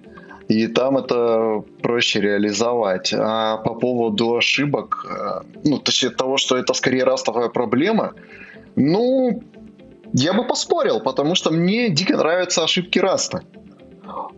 и там это проще реализовать. А по поводу ошибок, э, ну, точнее того, что это скорее растовая проблема, ну, я бы поспорил, потому что мне дико нравятся ошибки раста.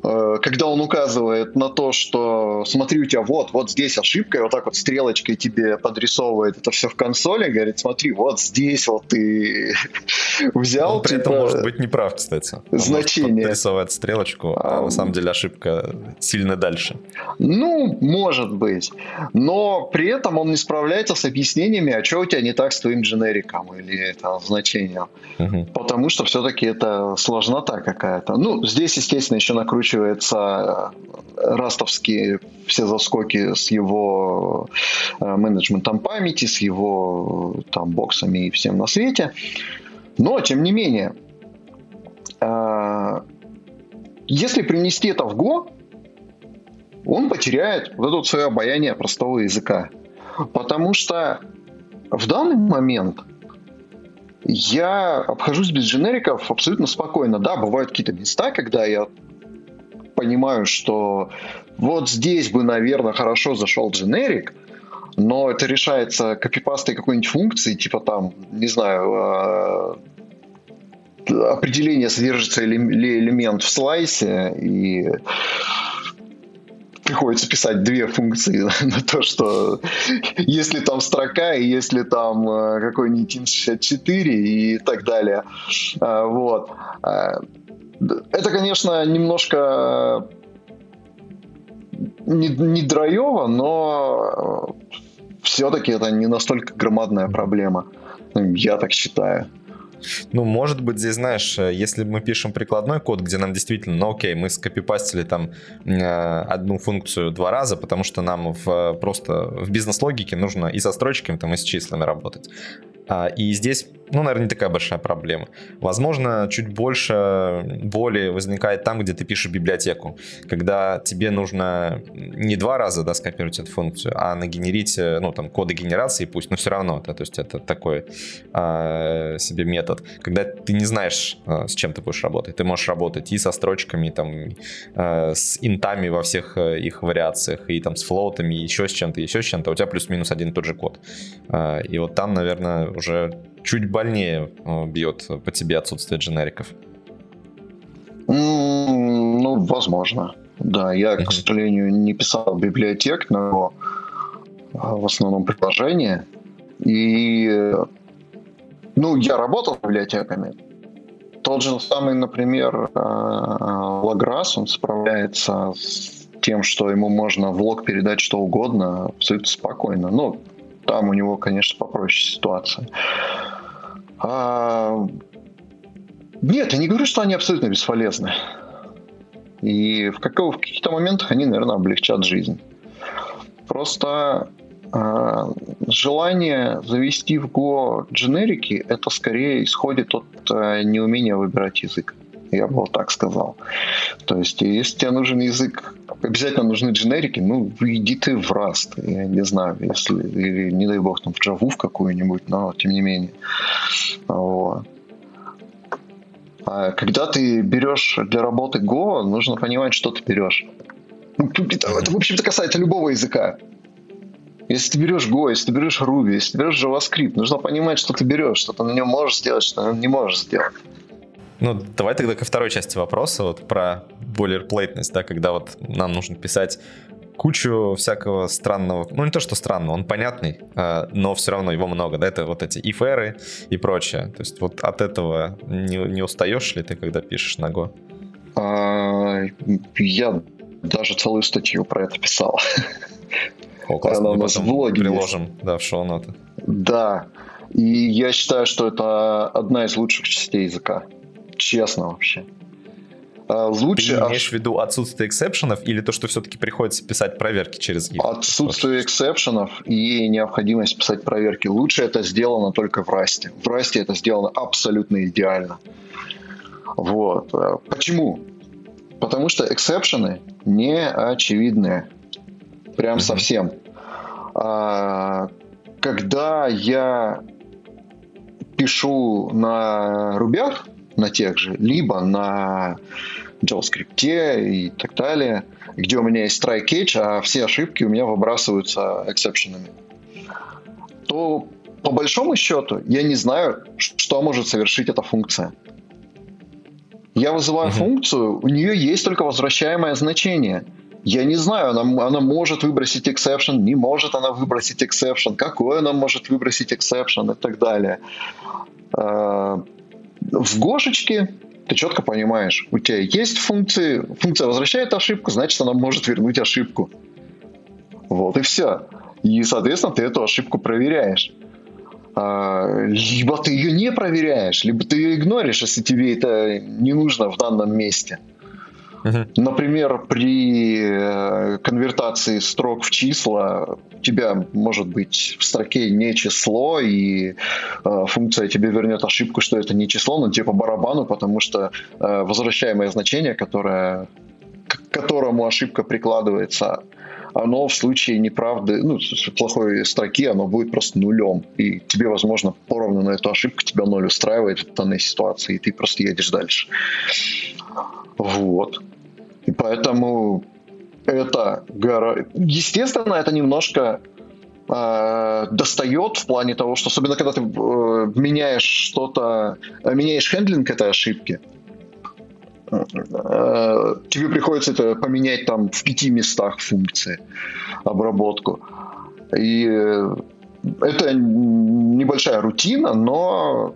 Э, когда он указывает на то, что смотри, у тебя вот, вот здесь ошибка, и вот так вот стрелочкой тебе подрисовывает это все в консоли, говорит, смотри, вот здесь вот ты <laughs> взял. Он при типа, этом может быть неправ, кстати. Он значение. Рисовать стрелочку, а, а на самом деле ошибка сильно дальше. Ну, может быть. Но при этом он не справляется с объяснениями, а что у тебя не так с твоим дженериком или там, значением. Угу. Потому что все-таки это сложнота какая-то. Ну, здесь, естественно, еще накручивается э, растовские все заскоки с его э, менеджментом памяти, с его там боксами и всем на свете. Но, тем не менее, э, если принести это в Go, он потеряет вот это свое обаяние простого языка. Потому что в данный момент я обхожусь без дженериков абсолютно спокойно. Да, бывают какие-то места, когда я понимаю, что вот здесь бы, наверное, хорошо зашел дженерик, но это решается копипастой какой-нибудь функции, типа там, не знаю, а, определение, содержится ли элемент в слайсе, и приходится писать две функции <laughs> на то, что если там строка, и если там а, какой-нибудь int64 и так далее. А, вот. Это, конечно, немножко не, не драйово, но все-таки это не настолько громадная проблема. Я так считаю. Ну, может быть, здесь, знаешь, если мы пишем прикладной код, где нам действительно, ну окей, мы скопипастили там э, одну функцию два раза, потому что нам в, просто в бизнес-логике нужно и со строчками, там, и с числами работать. А, и здесь ну, наверное, не такая большая проблема. Возможно, чуть больше боли возникает там, где ты пишешь библиотеку, когда тебе нужно не два раза да, скопировать эту функцию, а нагенерить, э, ну, там, коды генерации пусть, но все равно, да, то есть это такой а, себе метод, когда ты не знаешь, а, с чем ты будешь работать. Ты можешь работать и со строчками, и, там, а, с интами во всех их вариациях, и там с флоутами, и еще с чем-то, еще с чем-то, у тебя плюс-минус один и тот же код. И вот там, наверное, уже чуть больнее э, бьет по тебе отсутствие дженериков? Ну, возможно. Да, я, к сожалению, не писал библиотек, но а, в основном приложения. И, ну, я работал с библиотеками. Тот же самый, например, Лаграс, он справляется с тем, что ему можно в лог передать что угодно абсолютно спокойно. Ну, там у него, конечно, попроще ситуация. А... Нет, я не говорю, что они абсолютно бесполезны. И в, какого, в каких-то моментах они, наверное, облегчат жизнь. Просто э, желание завести в Go дженерики, это скорее исходит от э, неумения выбирать язык. Я бы вот так сказал. То есть, если тебе нужен язык, обязательно нужны дженерики, ну, иди ты в Rust, я не знаю, если, или, не дай бог, там, в Java в какую-нибудь, но тем не менее. Вот. А когда ты берешь для работы Go, нужно понимать, что ты берешь. Ну, это, это, в общем-то, касается любого языка. Если ты берешь Go, если ты берешь Ruby, если ты берешь JavaScript, нужно понимать, что ты берешь, что ты на нем можешь сделать, что ты не можешь сделать. Ну, давай тогда ко второй части вопроса, вот про бойлерплейтность, да, когда вот нам нужно писать кучу всякого странного, ну не то, что странного, он понятный, а, но все равно его много, да, это вот эти if и прочее. То есть вот от этого не, не устаешь ли ты, когда пишешь на Go? А, я даже целую статью про это писал. О, классно, Она у нас в блоге приложим, есть. да, в шоу-ноты. Да, и я считаю, что это одна из лучших частей языка честно вообще. А, лучше... Ты имеешь в виду отсутствие exception ов или то, что все-таки приходится писать проверки через их? Отсутствие эксепшенов и необходимость писать проверки. Лучше это сделано только в Rust е. В Rust е это сделано абсолютно идеально. Вот. Почему? Потому что exception ы не очевидные. Прям mm-hmm. совсем. А, когда я пишу на рубях, на тех же, либо на JavaScript и так далее, где у меня есть try catch, а все ошибки у меня выбрасываются эксепшенами, то по большому счету я не знаю, что может совершить эта функция. Я вызываю mm-hmm. функцию, у нее есть только возвращаемое значение. Я не знаю, она, она может выбросить exception, не может она выбросить exception, какой она может выбросить exception и так далее. В Гошечке ты четко понимаешь, у тебя есть функции, функция возвращает ошибку, значит, она может вернуть ошибку. Вот и все. И, соответственно, ты эту ошибку проверяешь. А, либо ты ее не проверяешь, либо ты ее игноришь, если тебе это не нужно в данном месте. Например, при э, конвертации строк в числа у тебя может быть в строке не число, и э, функция тебе вернет ошибку, что это не число, но тебе по барабану, потому что э, возвращаемое значение, которое, к которому ошибка прикладывается, оно в случае неправды, ну, плохой строки, оно будет просто нулем. И тебе, возможно, поровну на эту ошибку тебя ноль устраивает в данной ситуации, и ты просто едешь дальше. Вот. И поэтому это, естественно, это немножко э, достает в плане того, что особенно когда ты э, меняешь что-то, э, меняешь хендлинг этой ошибки, э, тебе приходится это поменять там в пяти местах функции обработку. И э, это небольшая рутина, но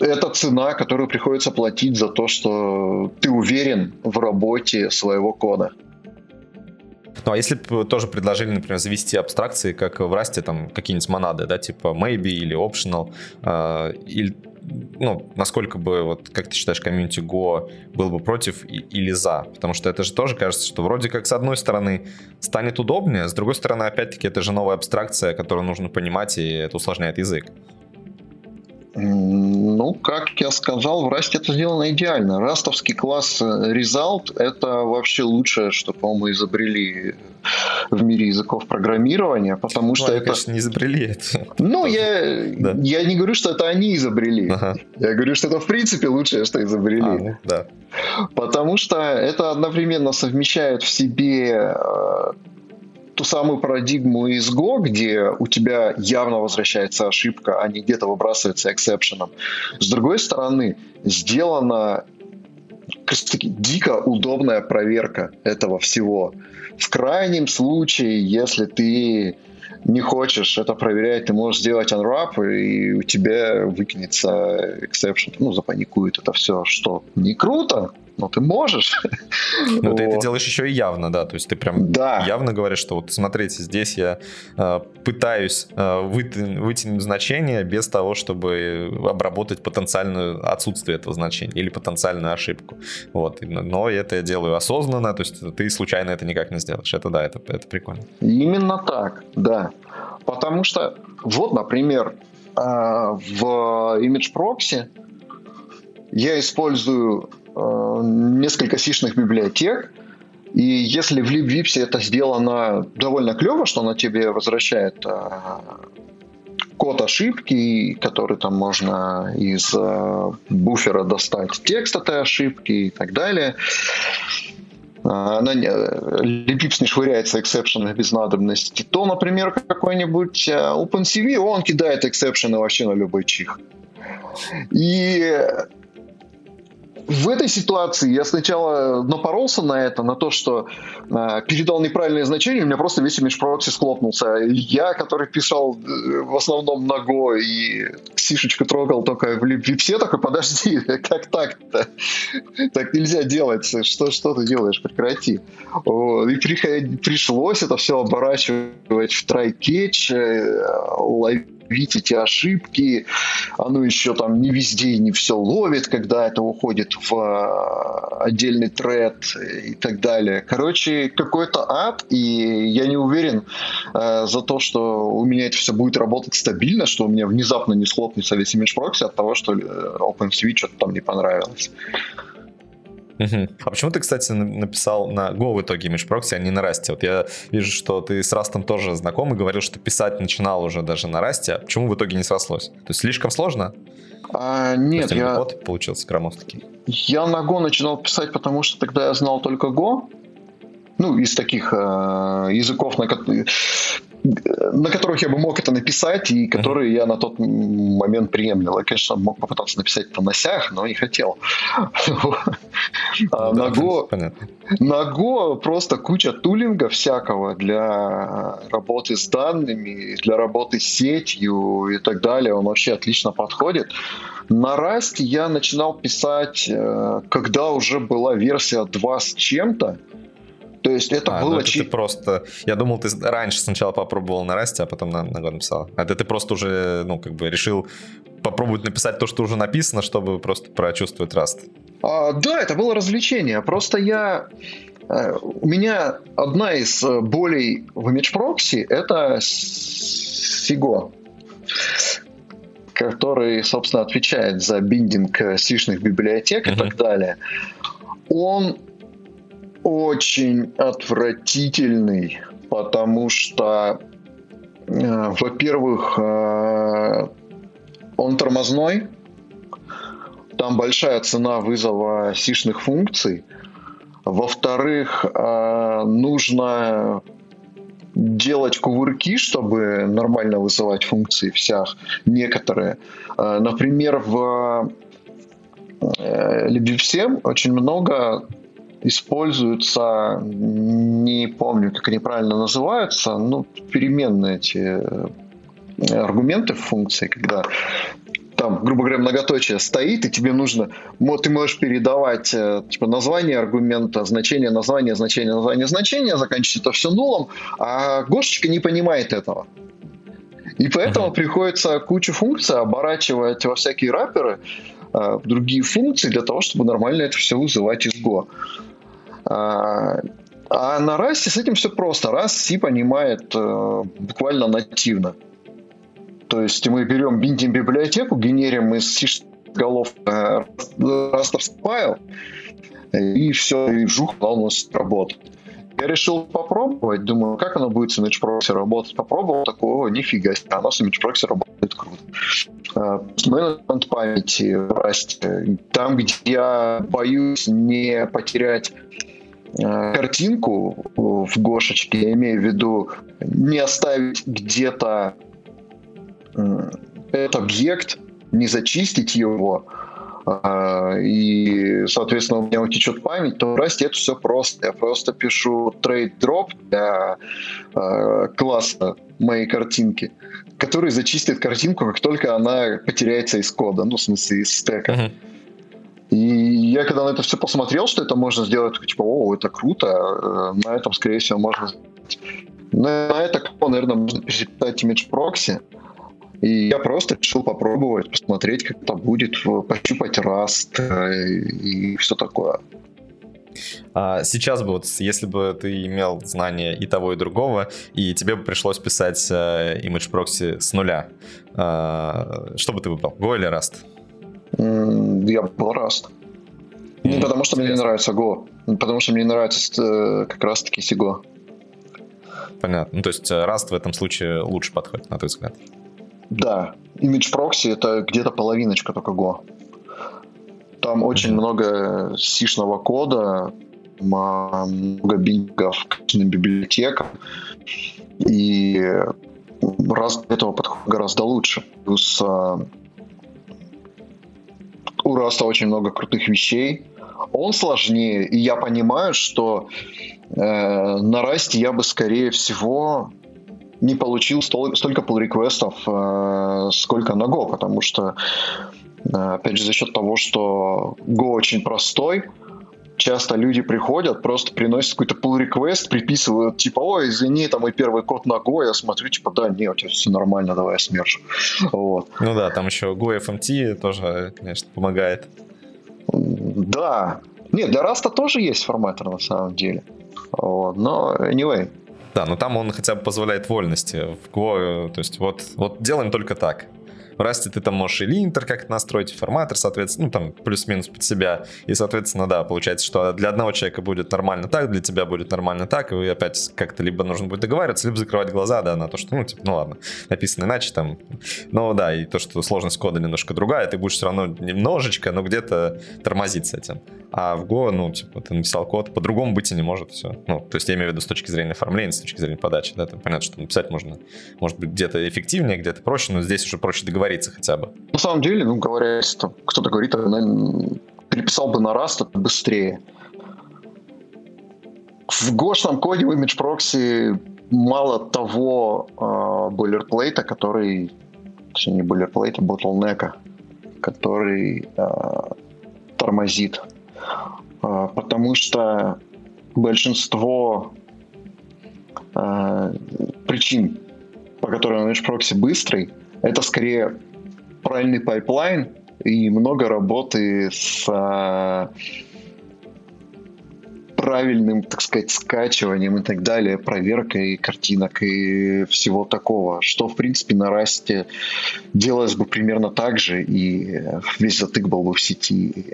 это цена, которую приходится платить за то, что ты уверен в работе своего кода. Ну, а если бы тоже предложили, например, завести абстракции, как в Расте, там, какие-нибудь монады, да, типа maybe или optional, э, или ну, насколько бы, вот, как ты считаешь, комьюнити Go был бы против или за? Потому что это же тоже кажется, что вроде как с одной стороны станет удобнее, с другой стороны, опять-таки, это же новая абстракция, которую нужно понимать, и это усложняет язык. Ну, как я сказал, в Rust это сделано идеально. Растовский класс э, Result — это вообще лучшее, что, по-моему, изобрели в мире языков программирования, потому ну, что они, это... конечно, не изобрели это. Ну, я, да. я не говорю, что это они изобрели. Ага. Я говорю, что это, в принципе, лучшее, что изобрели. А, ну, да. Потому что это одновременно совмещает в себе э, самую парадигму из Go, где у тебя явно возвращается ошибка, а не где-то выбрасывается эксепшеном. С другой стороны, сделана дико удобная проверка этого всего. В крайнем случае, если ты не хочешь это проверять, ты можешь сделать unwrap, и у тебя выкинется exception, ну, запаникует это все, что не круто, но ты можешь. <laughs> Но ты это делаешь еще и явно, да, то есть ты прям да. явно говоришь, что вот смотрите, здесь я э, пытаюсь э, вытянуть, вытянуть значение без того, чтобы обработать потенциальное отсутствие этого значения или потенциальную ошибку. Вот, но это я делаю осознанно, то есть ты случайно это никак не сделаешь. Это да, это, это прикольно. Именно так, да. Потому что, вот, например, э, в Image Proxy я использую несколько сишных библиотек, и если в LibVips это сделано довольно клево, что она тебе возвращает э, код ошибки, который там можно из э, буфера достать текст этой ошибки и так далее. Она не, libvips не швыряется exception ы без надобности, то, например, какой-нибудь OpenCV, он кидает exception ы вообще на любой чих. И в этой ситуации я сначала напоролся на это, на то, что э, передал неправильное значение, у меня просто весь imgproxy схлопнулся. Я, который писал э, в основном Go и сишечку трогал только в vips е, такой, подожди, <laughs> как так-то? Так нельзя делать. Что, что ты делаешь? Прекрати. И при, пришлось это все оборачивать в try-catch, э, ловить ловить эти ошибки, оно еще там не везде и не все ловит, когда это уходит в а, отдельный thread и так далее. Короче, какой-то ад, и я не уверен э, за то, что у меня это все будет работать стабильно, что у меня внезапно не схлопнется весь imgproxy от того, что э, OpenCV что-то там не понравилось. Угу. А почему ты, кстати, написал на Go в итоге Image Proxy, а не на Rust? Вот я вижу, что ты с Rust тоже знаком и говорил, что писать начинал уже даже на Rust. А почему в итоге не срослось? То есть слишком сложно? А, нет, я... Код получился громоздкий. Я на Go начинал писать, потому что тогда я знал только Go. Ну, из таких э, языков, на, на которых я бы мог это написать, и которые я на тот момент приемлил. Я, конечно, мог попытаться написать это на сях, но не хотел. А на Go, на Go просто куча тулинга всякого для работы с данными, для работы с сетью и так далее. Он вообще отлично подходит. На Rust я начинал писать, э, когда уже была версия 2 с чем-то. То есть это а, было... Ну это ты просто... Я думал, ты раньше сначала попробовал на Расте, а потом на, на Go написал. А это ты просто уже, ну, как бы решил попробовать написать то, что уже написано, чтобы просто прочувствовать Раст. А, да, это было развлечение. Просто я... Э, у меня одна из э, болей в Image Proxy — это Sigo который, собственно, отвечает за биндинг э, сишных библиотек и так далее. Он очень отвратительный, потому что, э, во-первых, э, он тормозной, там большая цена вызова сишных функций. Во-вторых, э, нужно делать кувырки, чтобы нормально вызывать функции всех, некоторые. Например, в LibViP7 очень много используются, не помню, как они правильно называются, ну, переменные эти э, аргументы в функции, когда там, грубо говоря, многоточие стоит, и тебе нужно, ты можешь передавать э, типа название аргумента, значение названия, значение названия, значение, заканчивать это все нулом, а Гошечка не понимает этого. И поэтому uh-huh. приходится кучу функций оборачивать во всякие раперы, э, другие функции для того, чтобы нормально это все вызывать из Go. А, а на Rust с этим все просто. Rust C понимает э, буквально нативно. То есть мы берем, биндим библиотеку, генерим из C голов э, файл, и все, и жух, у нас работает. Я решил попробовать, думаю, как оно будет с Image Proxy работать. Попробовал такого, нифига себе, оно с Image Proxy работает круто. Э, менеджмент памяти в Rust. Там, где я боюсь не потерять картинку в Гошечке, я имею в виду не оставить где-то этот объект, не зачистить его, а, и, соответственно, у меня утечет память, то это все просто. Я просто пишу drop для э, класса моей картинки, который зачистит картинку, как только она потеряется из кода, ну, в смысле, из стека. Uh-huh. И я когда на это все посмотрел, что это можно сделать, такой, типа, о, это круто, э, на этом, скорее всего, можно на это, наверное, можно пересчитать image прокси. И я просто решил попробовать, посмотреть, как это будет, пощупать Rust э, и все такое. А сейчас бы, вот, если бы ты имел знания и того, и другого, и тебе бы пришлось писать э, image прокси с нуля, э, что бы ты выбрал, Go или Rust? Я был Rust. Не mm, потому что интересно. мне не нравится Go, потому что мне нравится э, как раз-таки Сиго. Понятно. Ну, то есть э, Rust в этом случае лучше подходит, на твой взгляд? Да. Image Proxy — это где-то половиночка только Go. Там очень mm-hmm. много сишного кода, много бингов к библиотекам, и раз этого подходит гораздо лучше. Плюс а, у Rust а очень много крутых вещей. Он сложнее, и я понимаю, что э, на Rust е я бы, скорее всего, не получил столь, столько pull request ов э, сколько на Go, потому что, э, опять же, за счет того, что Go очень простой, часто люди приходят, просто приносят какой-то pull request, приписывают, типа, ой, извини, там мой первый код на Go, я смотрю, типа, да, нет, у тебя все нормально, давай я смержу. Вот. Ну да, там еще Go FMT тоже, конечно, помогает. Да. Нет, для Rust тоже есть форматор на самом деле. Вот. Но, anyway, да, но там он хотя бы позволяет вольности. В Go, то есть вот, вот делаем только так. В Rust ты там можешь и линтер как-то настроить, и форматор, соответственно, ну, там, плюс-минус под себя. И, соответственно, да, получается, что для одного человека будет нормально так, для тебя будет нормально так, и вы опять как-то либо нужно будет договариваться, либо закрывать глаза, да, на то, что, ну, типа, ну, ладно, написано иначе там. Но, да, и то, что сложность кода немножко другая, ты будешь все равно немножечко, но где-то тормозить с этим. А в Go, ну, типа, ты написал код, по-другому быть и не может все. Ну, то есть я имею в виду с точки зрения оформления, с точки зрения подачи, да, это понятно, что написать можно, может быть, где-то эффективнее, где-то проще, но здесь уже проще договориться хотя бы. На самом деле, ну, говоря, если там кто-то говорит, наверное, переписал бы на Rust, это быстрее. В гошном коде в imgproxy мало того э, boilerplate а, который, точнее, не boilerplate а, bottleneck а, который э, тормозит. Э, потому что большинство э, причин, по которым imgproxy быстрый, это скорее правильный pipeline и много работы с а, правильным, так сказать, скачиванием и так далее, проверкой картинок и всего такого, что, в принципе, на расте делалось бы примерно так же, и весь затык был бы в сети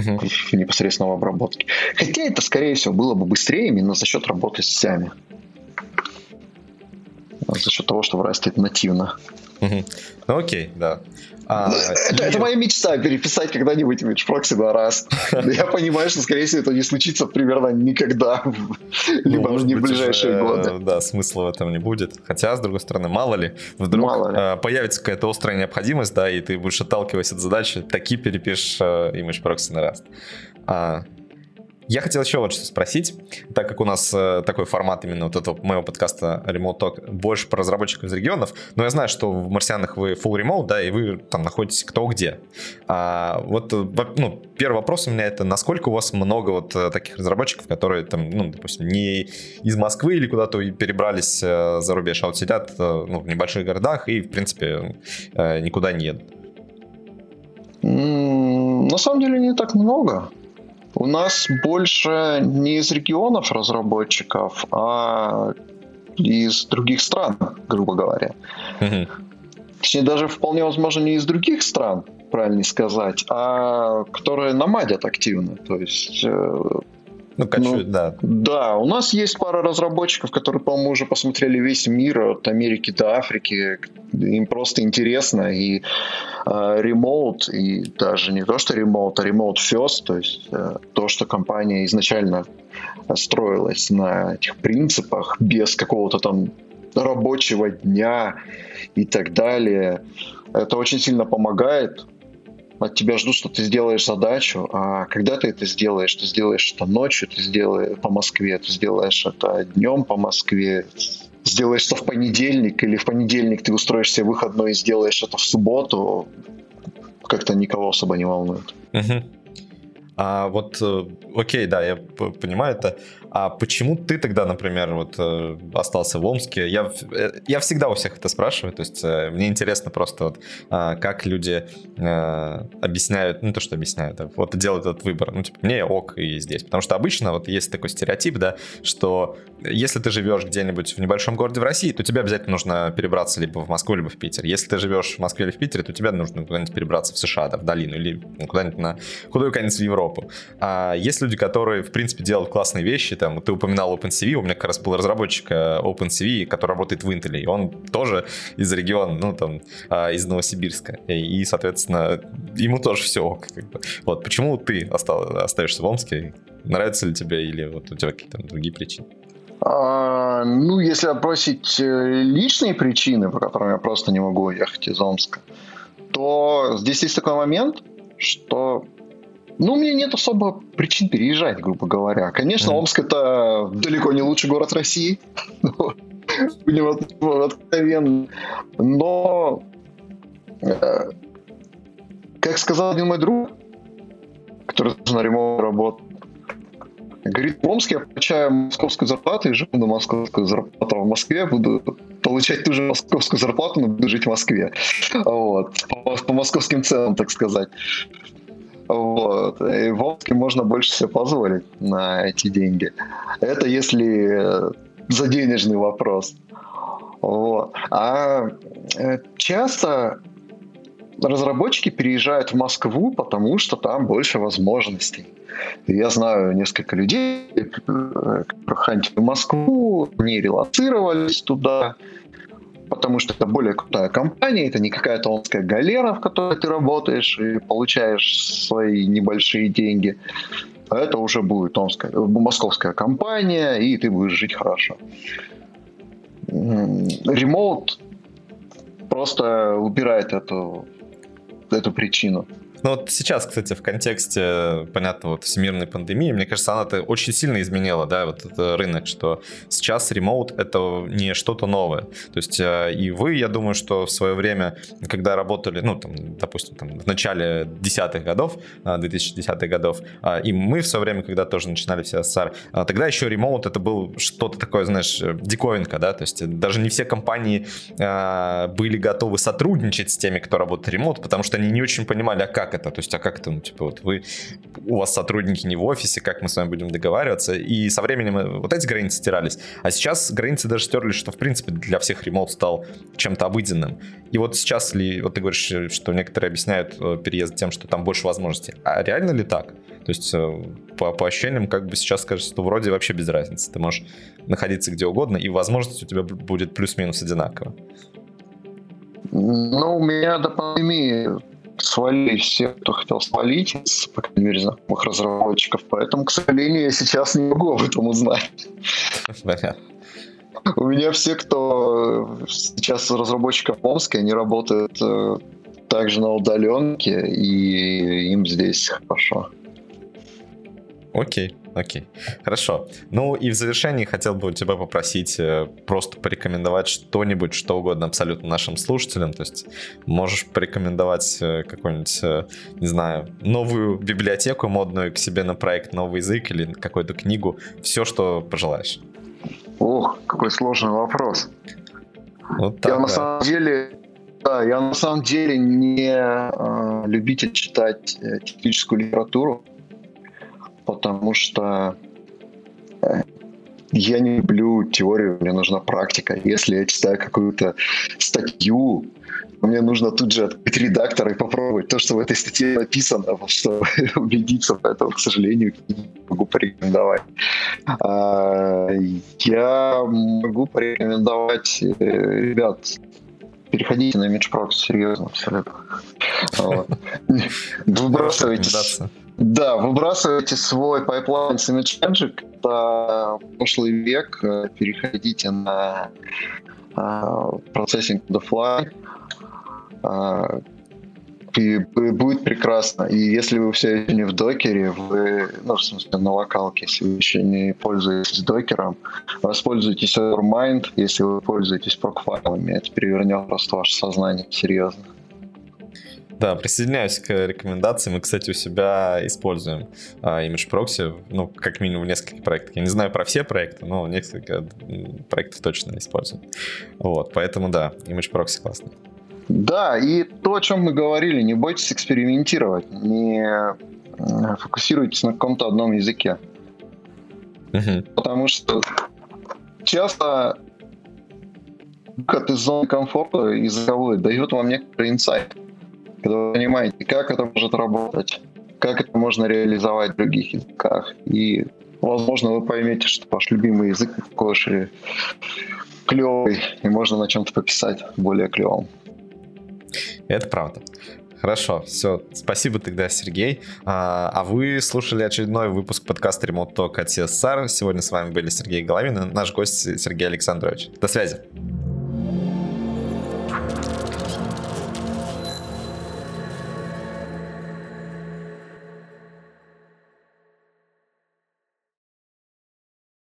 в непосредственной обработке. Хотя это, скорее всего, было бы быстрее именно за счет работы с сетями за счет того, что в Rust это нативно. Ну окей, да. А, <laughs> это, и... это моя мечта переписать когда-нибудь image proxy на раз. <laughs> Я понимаю, что, скорее всего, это не случится примерно никогда, <laughs> либо ну, не в ближайшие годы. Да, смысла в этом не будет. Хотя, с другой стороны, мало ли, вдруг мало ли. А, появится какая-то острая необходимость, да, и ты будешь отталкиваясь от задачи, таки перепишешь а, image proxy на раз. А, Я хотел еще вот что спросить, так как у нас э, такой формат именно вот этого моего подкаста Remote Talk больше про разработчиков из регионов, но я знаю, что в марсианах вы full remote, да, и вы там находитесь кто где. А, вот, э, ну, первый вопрос у меня это, насколько у вас много вот э, таких разработчиков, которые там, ну, допустим, не из Москвы или куда-то перебрались э, за рубеж, а вот сидят э, ну, в небольших городах и, в принципе, э, никуда не едут? На самом деле не так много. У нас больше не из регионов разработчиков, а из других стран, грубо говоря. Угу. Точнее, даже вполне возможно не из других стран, правильно сказать, а которые намадят активно. То есть э, ну, качают, ну, да. Да, у нас есть пара разработчиков, которые, по-моему, уже посмотрели весь мир от Америки до Африки. Им просто интересно. И э, ремоут, и даже не то, что ремоут, а ремоут first, то есть э, то, что компания изначально строилась на этих принципах, без какого-то там рабочего дня и так далее. Это очень сильно помогает от тебя ждут, что ты сделаешь задачу, а когда ты это сделаешь, ты сделаешь это ночью, ты сделаешь по Москве, ты сделаешь это днем по Москве, сделаешь это в понедельник, или в понедельник ты устроишь себе выходной и сделаешь это в субботу, как-то никого особо не волнует. Угу. А вот, э, окей, да, я понимаю это. А почему ты тогда, например, вот э, остался в Омске? Я, э, я всегда у всех это спрашиваю, то есть мне интересно просто вот, а, как люди объясняют, ну то, что объясняют, вот делают этот выбор. Ну, типа, мне ок и здесь. Потому что обычно вот есть такой стереотип, да, что если ты живешь где-нибудь в небольшом городе в России, то тебе обязательно нужно перебраться либо в Москву, либо в Питер. Если ты живешь в Москве или в Питере, то тебе нужно куда-нибудь перебраться в США, да, в долину, или куда-нибудь на куда-нибудь в Европу. А есть люди, которые, в принципе, делают классные вещи, там, ты упоминал OpenCV, у меня как раз был разработчик э, OpenCV, который работает в Intel, и он тоже из региона, ну, там, а, из Новосибирска, и, соответственно, ему тоже все ок, как бы. Вот, почему ты остал, остаешься в Омске? Нравится ли тебе или вот у тебя какие-то другие причины? А, ну, если отбросить э, личные причины, по которым я просто не могу уехать из Омска, то здесь есть такой момент, что ну, у меня нет особо причин переезжать, грубо говоря. Конечно, mm. Омск это далеко не лучший город России. <laughs> Будем откровенны. Но, э, как сказал один мой друг, который на ремонт работает, Говорит, в Омске я получаю московскую зарплату и живу на московскую зарплату. А в Москве буду получать ту же московскую зарплату, но буду жить в Москве. <laughs> Вот. По, по московским ценам, так сказать. Вот. И в Омске можно больше себе позволить на эти деньги. Это если за денежный вопрос. Вот. А э, часто разработчики переезжают в Москву, потому что там больше возможностей. Я знаю несколько людей, которые хантили Москву, они релацировались туда, потому что это более крутая компания, это не какая-то омская галера, в которой ты работаешь и получаешь свои небольшие деньги. Это уже будет омская, московская компания, и ты будешь жить хорошо. Ремоут просто убирает эту, эту причину. Ну вот сейчас, кстати, в контексте, понятно, вот всемирной пандемии, мне кажется, она это очень сильно изменила, да, вот этот рынок, что сейчас ремоут это не что-то новое. То есть э, и вы, я думаю, что в свое время, когда работали, ну, там, допустим, там, в начале десятых годов, 2010-х э, годов, э, и мы в свое время, когда тоже начинали все СССР, тогда еще ремоут это был что-то такое, знаешь, диковинка, да, то есть даже не все компании были готовы сотрудничать с теми, кто работает ремоут, потому что они не очень понимали, а как это? То есть, а как это, ну, типа, вот вы, у вас сотрудники не в офисе, как мы с вами будем договариваться? И со временем э, вот эти границы стирались. А сейчас границы даже стерлись, что, в принципе, для всех ремонт стал чем-то обыденным. И вот сейчас ли, вот ты говоришь, э, что некоторые объясняют э, переезд тем, что там больше возможностей. А реально ли так? То есть по, по ощущениям, как бы сейчас кажется, что вроде вообще без разницы. Ты можешь находиться где угодно, и возможность у тебя будет плюс-минус одинаково. Ну, у меня до пандемии свалили все, кто хотел свалить, с, по крайней мере, знакомых разработчиков. Поэтому, к сожалению, я сейчас не могу об этом узнать. У меня все, кто сейчас разработчиков в Омске, они работают э, также на удаленке, и им здесь хорошо. Окей. Окей. Хорошо. Ну и в завершении хотел бы у тебя попросить э, просто порекомендовать что-нибудь, что угодно абсолютно нашим слушателям. То есть можешь порекомендовать э, какую-нибудь, э, не знаю, новую библиотеку модную к себе на проект, новый язык или какую-то книгу. Все, что пожелаешь. Ох, какой сложный вопрос. Вот так, я да. на самом деле да, я на самом деле не э, любитель читать э, техническую литературу, потому что э, я не люблю теорию, мне нужна практика. Если я читаю какую-то статью, мне нужно тут же открыть редактор и попробовать то, что в этой статье написано, чтобы <laughs> убедиться, поэтому, к сожалению, не могу порекомендовать. А, я могу порекомендовать, э, ребят, переходите на imgproxy, серьезно, абсолютно. <laughs> Выбрасывайте... Да, выбрасывайте свой pipeline с ImageMagick, это прошлый век, переходите на процессинг uh, the fly, uh, и будет прекрасно. И если вы все еще не в докере, вы, ну, в смысле, на локалке, если вы еще не пользуетесь докером, воспользуйтесь Overmind, если вы пользуетесь прокфайлами, это перевернет просто ваше сознание серьезно. Да, присоединяюсь к рекомендации. Мы, кстати, у себя используем а, Image Proxy, ну, как минимум в нескольких проектах. Я не знаю про все проекты, но несколько проектов точно используем. Вот, поэтому да, Image Proxy классный. Да, и то, о чем мы говорили, не бойтесь экспериментировать, не э, фокусируйтесь на каком-то одном языке. Потому что часто выход из зоны комфорта языковой дает вам некоторый инсайт, когда вы понимаете, как это может работать, как это можно реализовать в других языках. И, возможно, вы поймете, что ваш любимый язык в кошере клевый, и можно на чем-то пописать более клевом. Это правда. Хорошо, все. Спасибо тогда, Сергей. А, а вы слушали очередной выпуск подкаста Remote Talk от CSR. Сегодня с вами были Сергей Головин и наш гость Сергей Александрович. До связи.